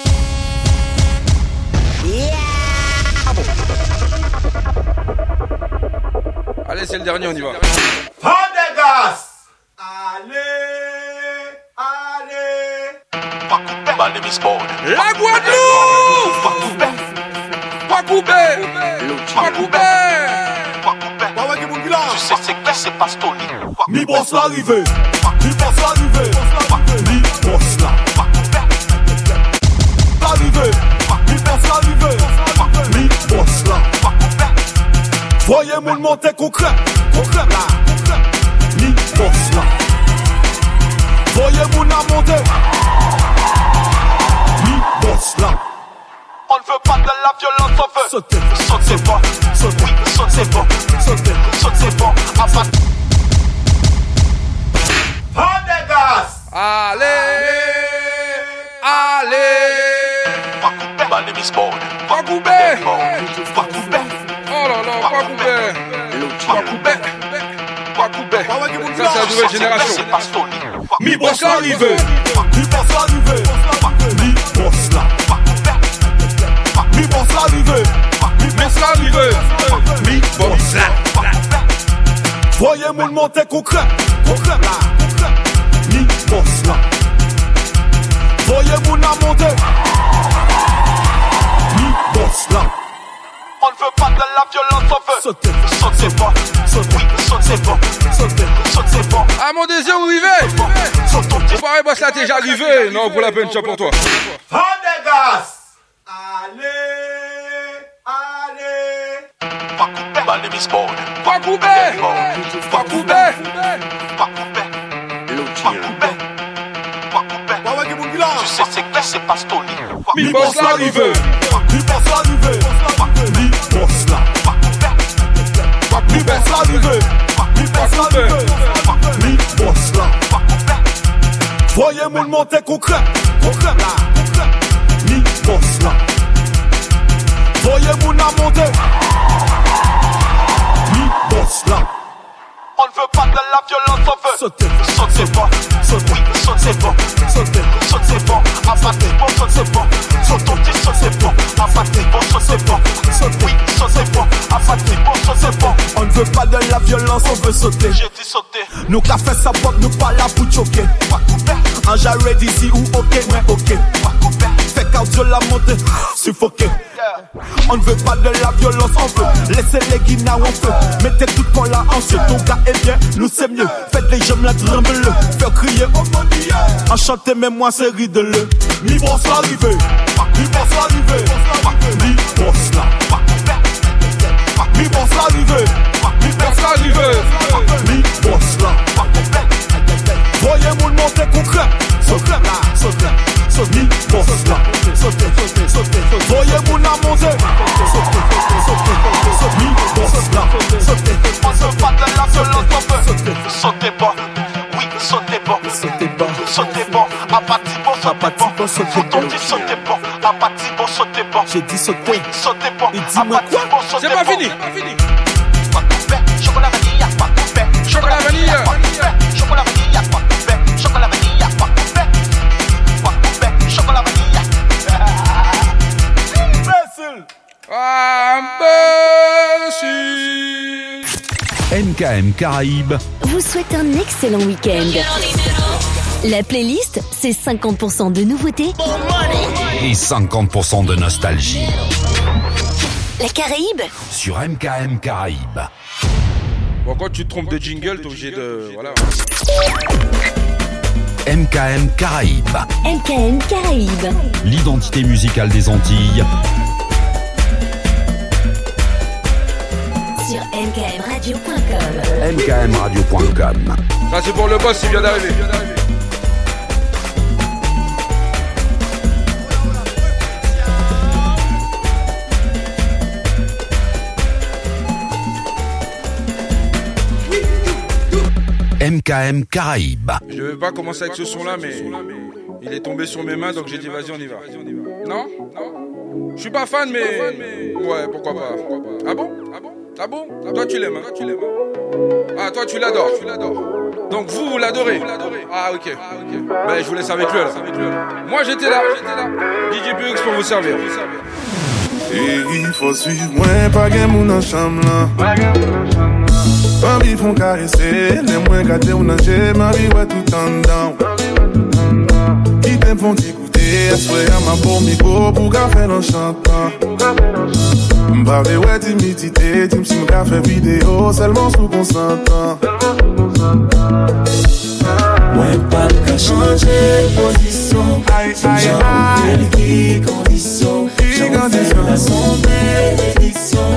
Allez, c'est le dernier, on y va. Pandegas! Allez, allez. La Guadeloupe! Pacoubé Pacoubé Tu sais c'est qui c'est Pastoli. Mi boss l'arrivée. Mi boss l'arrivée. Mi boss là L'arrivée. Mi boss l'arrivée. Mi boss là Voyez mon monter qu'on clap, qu'on clap là, qu'on Voyez mon amonter. L'immense là. On ne veut pas de la violence, on veut. Sauter, sauter pas, sauter, sauter pas, sauter, sauter pas, à pas. Vendegas! Allez! Allez! Allez. Pas coupé, pas les bisbons, pas coupé, pas. Ça, c'est la nouvelle génération. Mi boss l'arrivée Mi boss l'arrivée Mi boss là Mi boss l'arrivée Mi boss Mi boss là Voyez mon monter concret Concret là. Mi boss là Voyez mon à monter Mi boss là on ne veut pas de la violence, on veut sauter, saute c'est bon, saute, oui, saute c'est bon, sauter, saute. Ah mon désir, vous vivez Saute ton petit. Pareil, boss là, t'es déjà arrivé. Non, pour la peine, tiens pour toi. Oh des gars Allez, allez. Pas coupé, ma name is Bone. Pas coupé, pas coupé, pas coupé, pas coupé. Tu sais c'est clair, c'est pas Stony. Mi boss l'arrivée, mi boss l'arrivée, boss la. Li boss la rive Li boss la rive Li boss la Voye moun monte kou krep Kou krep la Li boss la Voye moun a monte Li boss la On ne veut pas de la violence, on veut Sauter, sauter bon, sauter, oui, sauter bon, sauter, sauter bon, abattre bon, sauter bon, sauter, sauter bon, abattre bon, sauter bon, oui, sauter bon, abattre bon, sauter bon. On ne veut pas de la violence, on veut sauter. J'ai dit sauter, Nous qu'a fait ça pop, nous pas là pour choquer. Un jarret d'ici ou ok, mais ok. Fait cardio la montée, suffoqué. On ne veut pas de la violence, on veut laisser les guinas en feu. Mettez tout pour la hanche, ton gars est bien, nous c'est mieux. Faites les jambes la tremble, faire crier oh mon Dieu. Enchanté, mais moi c'est ridele. Mi boss l'arrivée, mi boss l'arrivée, mi boss là. Mi boss l'arrivée, boss boss là. Voyez mon monter concret, sauter là, sauter, sauter, mi boss là, sauter, sauter, sauter. Voyez mon à monter, sauter, sauter, sauter, mi boss là, sauter. on pas de la violence, sauter bon, oui, sauter bon, Sauter bas, sauter bon, abattre bon, Abattre bon, bon, sauter faut bon. sauter bon, abattre bon, bon, j'ai dit sauter. oui, sauter bon, quoi bon, pas bon. fini Caraïbes vous souhaite un excellent week-end. La playlist, c'est 50% de nouveautés, et 50% de nostalgie la Caraïbe, sur MKM Caraïbes. Bon, quand tu te trompes de jingle, t'es obligé de. Voilà. MKM Caraïbes, MKM Caraïbes. l'identité musicale des Antilles mkmradio.com. mkmradio.com. Ça, c'est pour le boss, il vient d'arriver. MKM Caraïbes. Je ne vais pas commencer avec ce son-là, mais il est tombé sur mes mains, donc j'ai dit vas-y, on y va. Non? Non? Je suis pas fan, mais. Ouais, pourquoi pas. Ah bon? Ah bon Ah bon Toi, tu l'aimes, hein Ah, toi, tu l'adores. Tu l'adores. Donc, vous, vous l'adorez Ah, ok. Ben, je vous laisse avec lui, alors. Moi, j'étais là. DJ Bux pour vous servir. Et il faut suivre moi, pas gen moun nan cham lan Bambi fon karese, le mwen gate ou nan jè Mami wè tout an dan Ki tem fon ti koute, aswe miko Pou ka fè nan chantan Mbave wè timidite, tim si mga fè video Selman sou konsantan Mwen pat ka chanje posisyon Sim jan ou tel ki kondisyon Jan ou fè la son benediksyon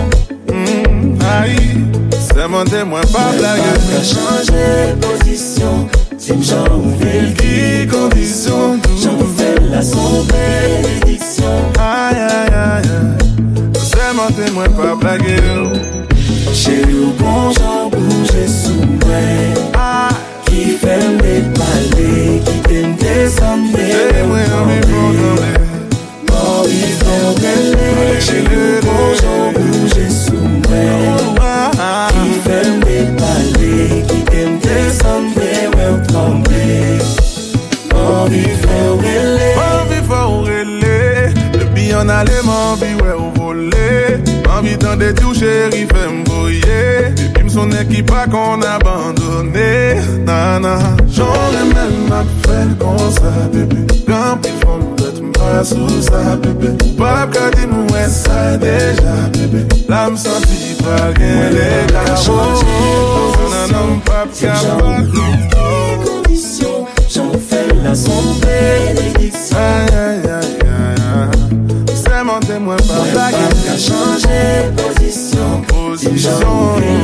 Aïe, se mante mwen pa blage Mwen pat ka chanje posisyon Sim jan ou tel ki kondisyon Jan ou fè la son Aïe, aïe, aïe, monte mwen pa plage. Yo Cheri ou bon jan bouje sou mwen Ki fem de pale, ki tem de sanbe Cheri mwen an mi frontan chéri fè m'voye Depi m'sonne ki pa kon abandone Nana mak fèl kon sa bebe Gampi fòm sou sa bebe Pap ka di m'wè sa deja bebe La m'santi pa gen le Mwen pa chanje Nanan tes j'en fais la son bénédiction. Aïe, aïe, aïe, aïe, aïe. Pas qu'à changer position. Si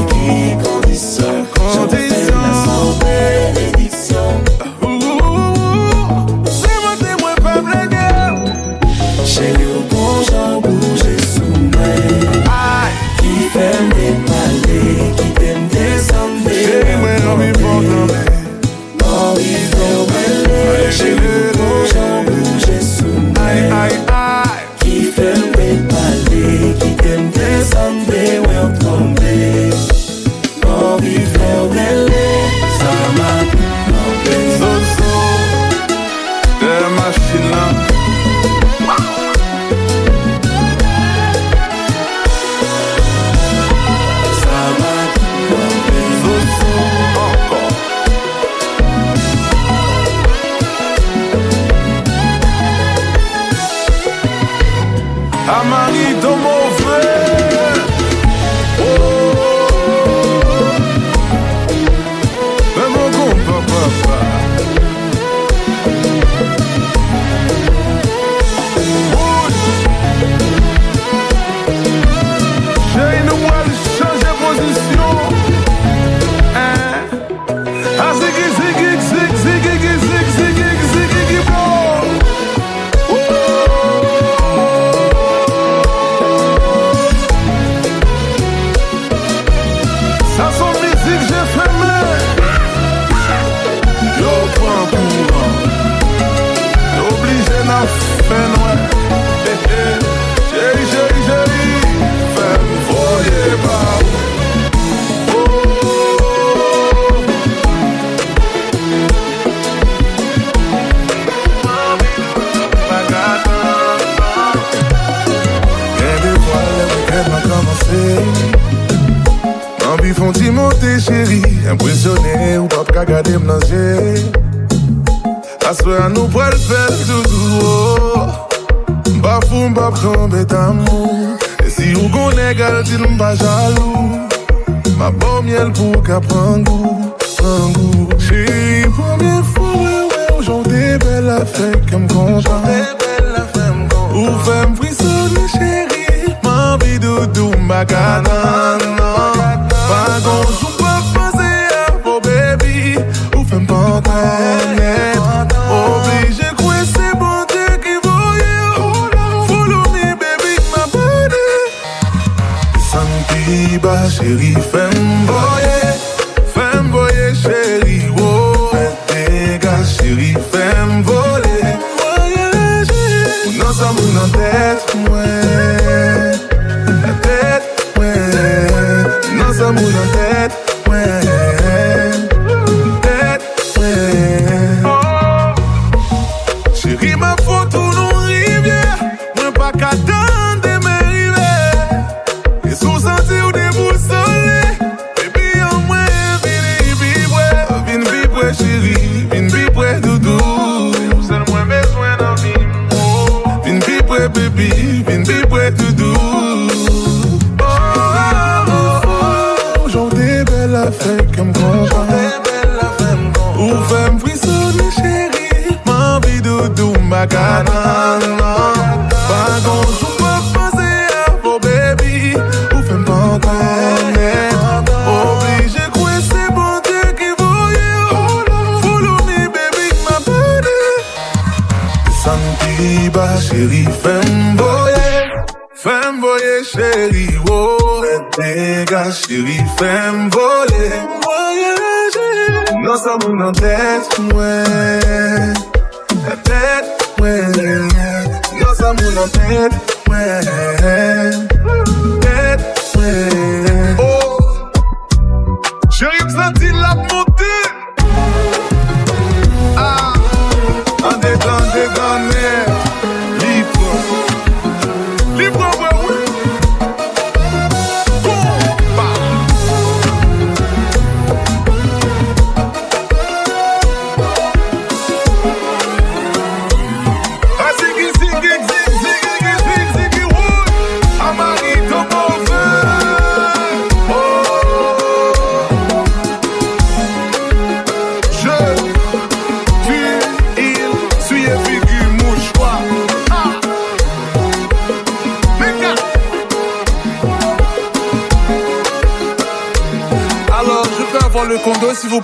Senti la montée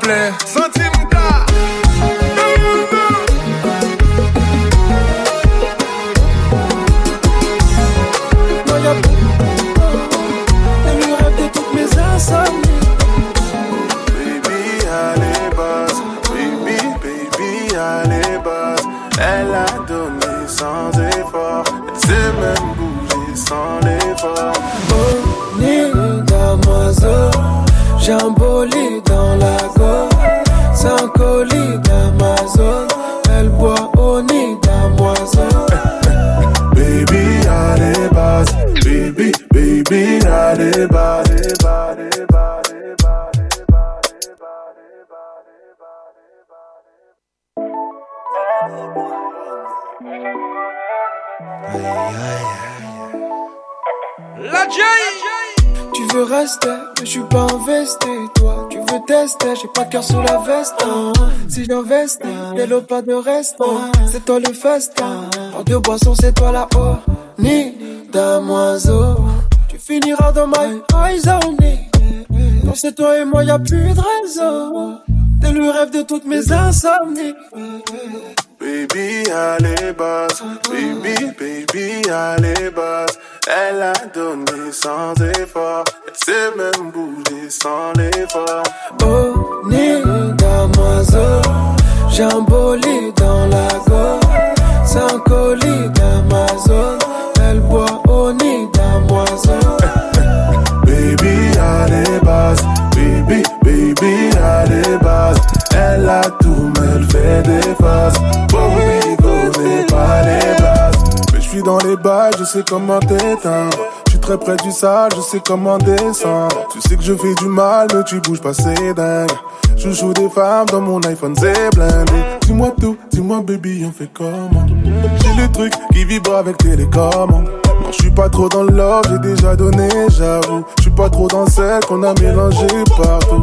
play. L'eau pas de reste. C'est toi le festin. En deux boissons, c'est toi là-haut. Ni damoiseau. Tu finiras dans my eyes only. Quand c'est toi et moi, y'a plus de réseau. T'es le rêve de toutes mes insomnies. Baby, allez, boss. Baby, baby, allez, boss. Elle a donné sans effort. Elle sait même bouger sans l'effort. Damoiseau, j'ai un bolide dans la gorge. C'est colis d'Amazon. Elle boit au nid damoiseau. Baby, allez, boss. Baby, baby, allez, boss. Elle a tout, mais elle fait des faces. Baby, connais pas les bases. Mais je suis dans les bails, je sais comment t'éteindre. Très près du sale, je sais comment descendre. Tu sais que je fais du mal, mais tu bouges pas, c'est dingue. Je joue des femmes dans mon iPhone, c'est blindé. Dis-moi tout, dis-moi baby, on fait comment? J'ai le truc qui vibre avec télécommande. Non, je suis pas trop dans love, j'ai déjà donné, j'avoue. Je suis pas trop dans celle qu'on a mélangé partout.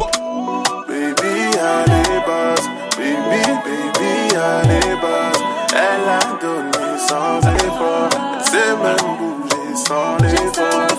Baby, allez, basse. Baby, baby, allez, basse. Elle a donné sans effort. Elle sait même bouger sans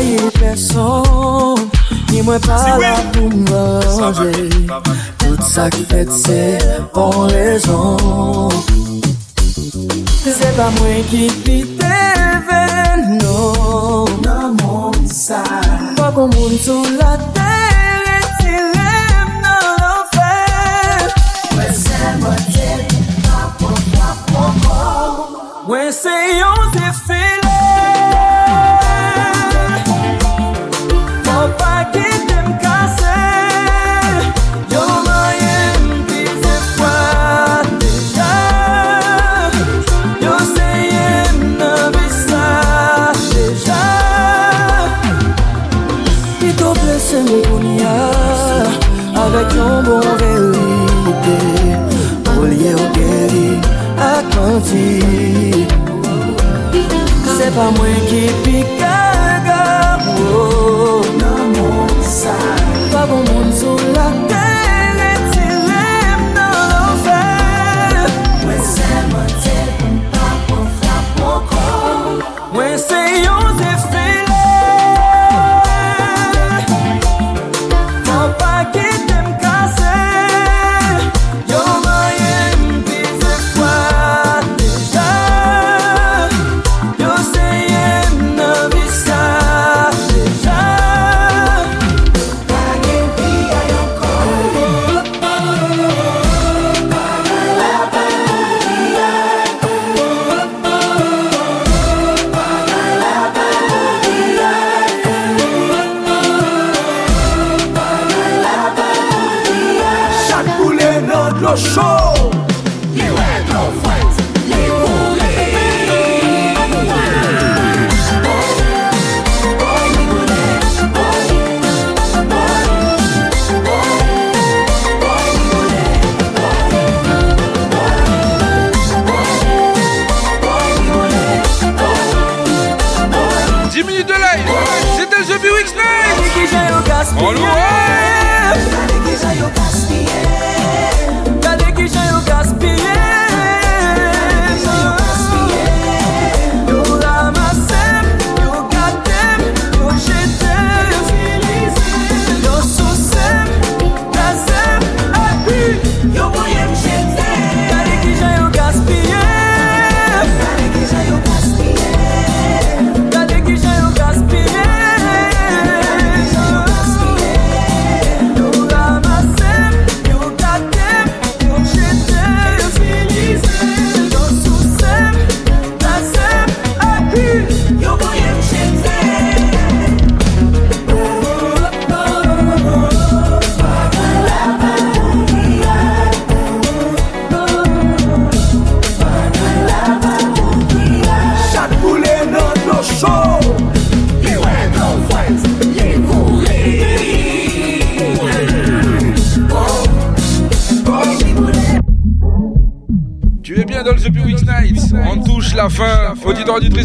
baye person Ni mwen pa la pou manje Tout sa ki fet se bon rezon. Se pa mwen ki pite ven Non, nan moun sa. Pa kon moun sou la ter Eti lem nan l'enfer. Mwen se mwen tel Pa pou pa pou pou. Mwen se yon te fe pa mwen ki pikaga oh. Nan moun sa. Pa bon moun sou la.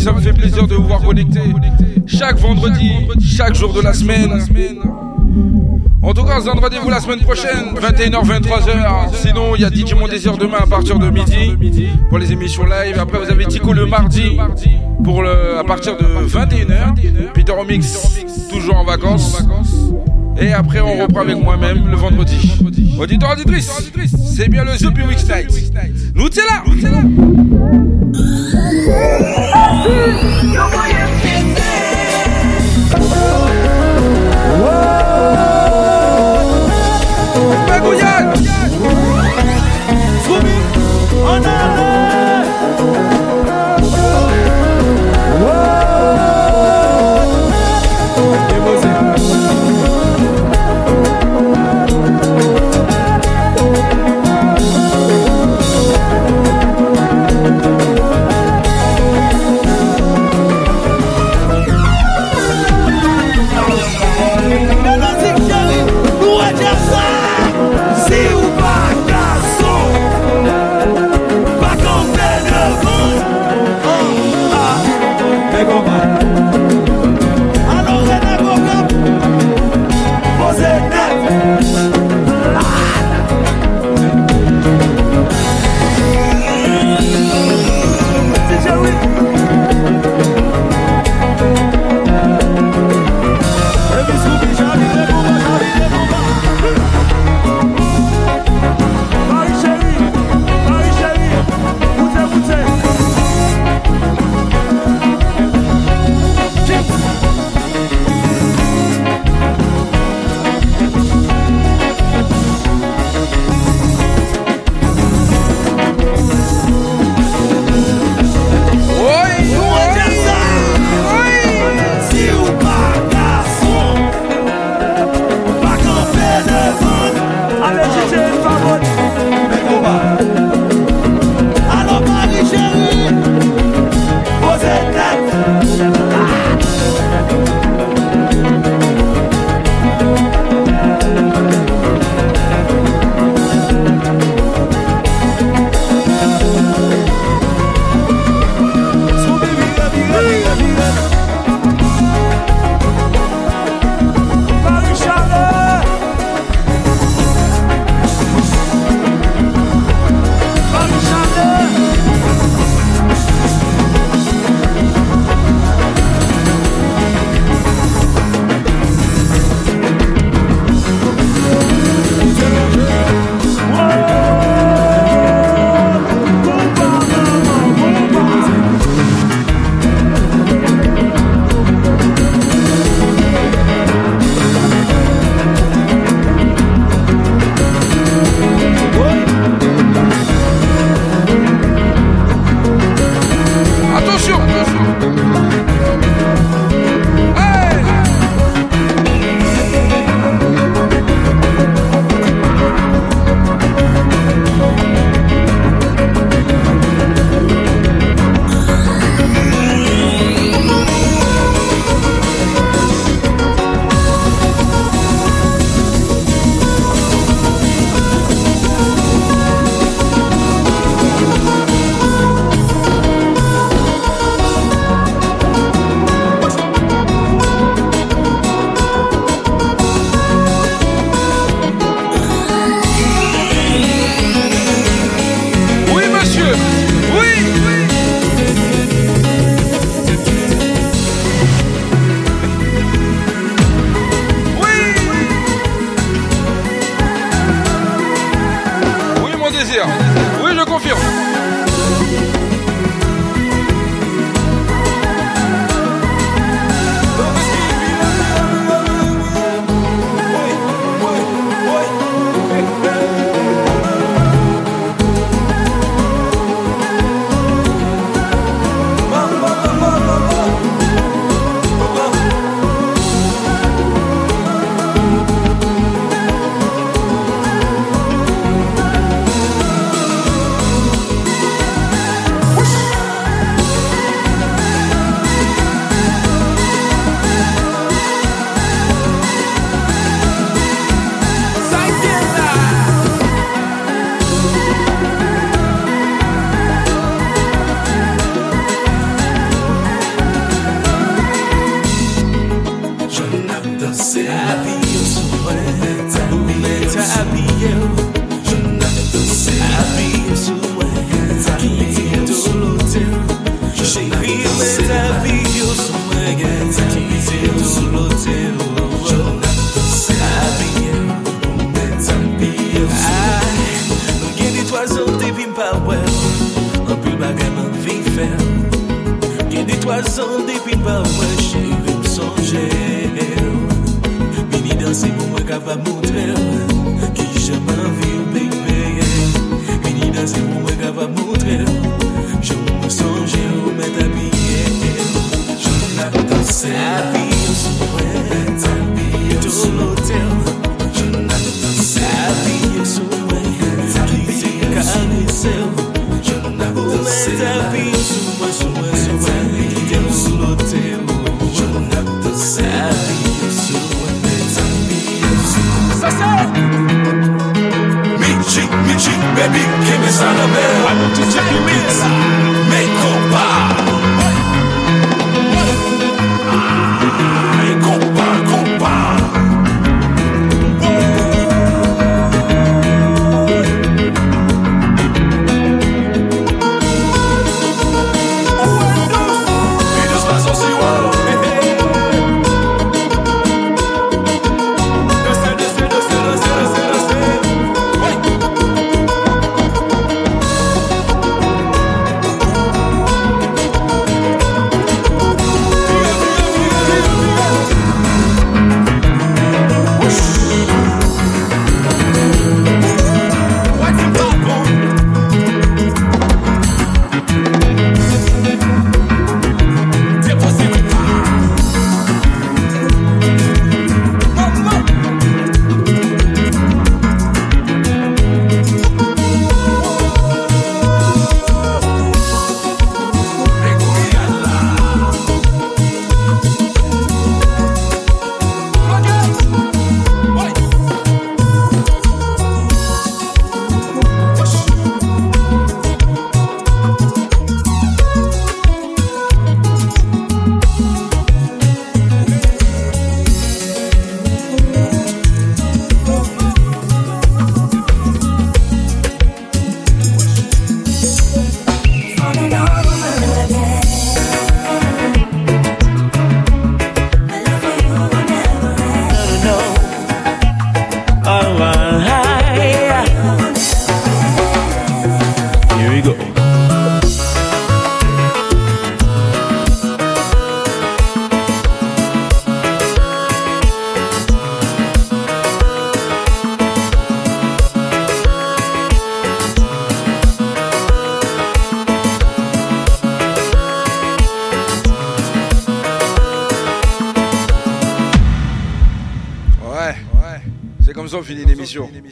Ça me fait plaisir de vous voir connecté. Chaque vendredi, chaque jour de la semaine. En tout cas, on se rendez-vous la semaine prochaine, 21h, 23h. Sinon, il y a DJ Mon Désir demain à partir de midi pour les émissions live. Après, vous avez Tico le mardi pour le, à partir de 21h. Peter Omix, toujours en vacances. Et après, on reprend avec moi-même le vendredi. Auditeur, auditrice, c'est bien le The Week Night. Nous, t'es là! Bagouillade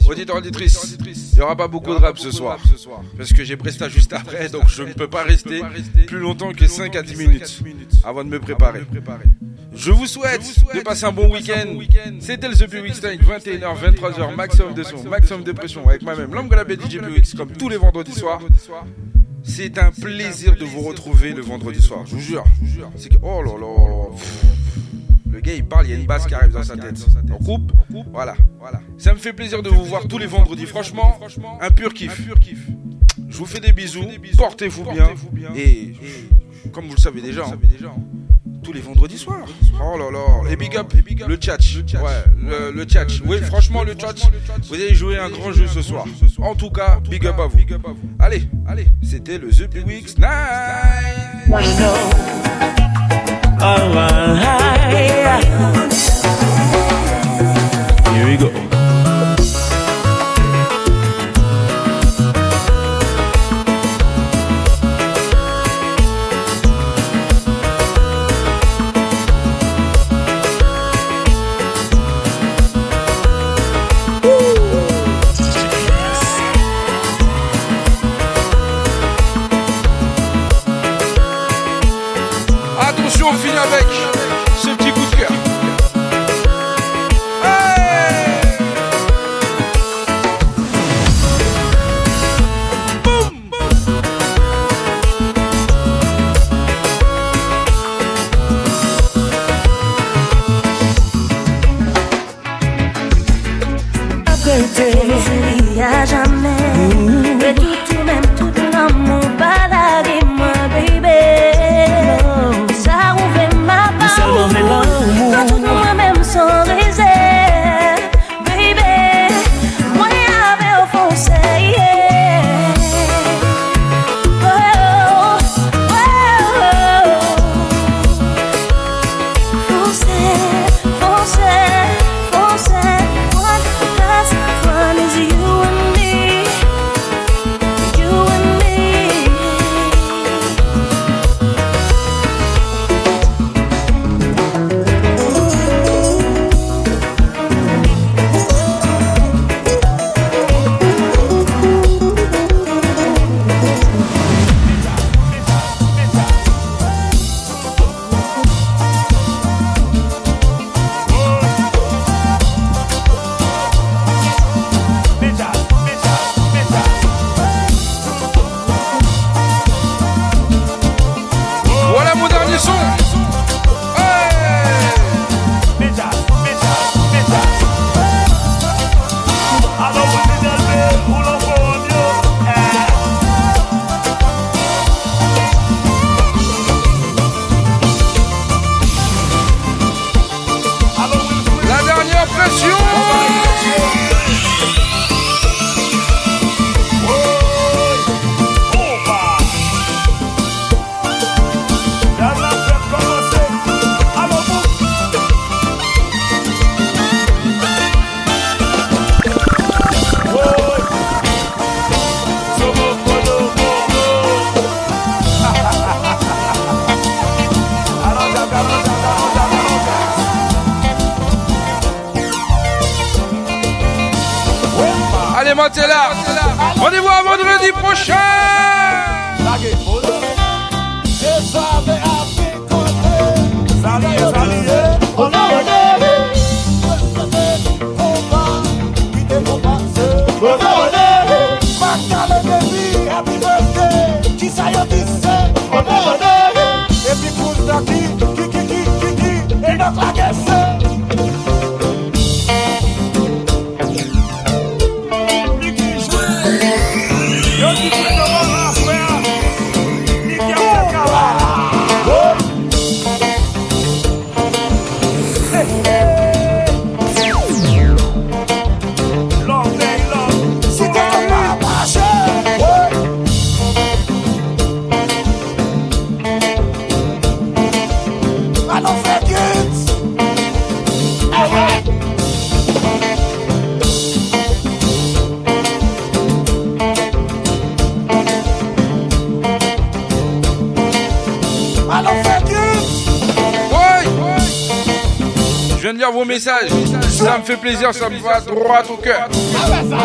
Auditeur, auditrice, il n'y aura pas beaucoup de rap ce soir. Parce que j'ai Presta juste après, donc je ne peux pas rester plus longtemps que 5 à 10 minutes. avant de me préparer. Je vous souhaite de passer un bon week-end. C'était le The Time, 21h, 23h, maximum de son, maximum de pression avec moi-même, l'homme l'appelle DJ PX, comme tous les vendredis soirs. C'est un plaisir de vous retrouver le vendredi soir, je vous jure. C'est que, oh là là, le gars il parle, il y a une basse qui arrive dans sa tête. On coupe, voilà. Ça me fait plaisir de vous voir tous les vendredis. Franchement, un pur kiff. Je vous fais des bisous, portez-vous bien. Et comme vous le savez déjà, hein, tous les vendredis soirs. Oh là là. Et big up, le chat. Ouais, le, le chat. Oui, franchement, le chat. Vous allez jouer un grand jeu ce soir. En tout cas, big up à vous. Allez, allez. C'était le The Weeks Night. Here we go. Rendez-vous à vendredi prochain. Ça me fait plaisir, ça me va droit au cœur. Ah bah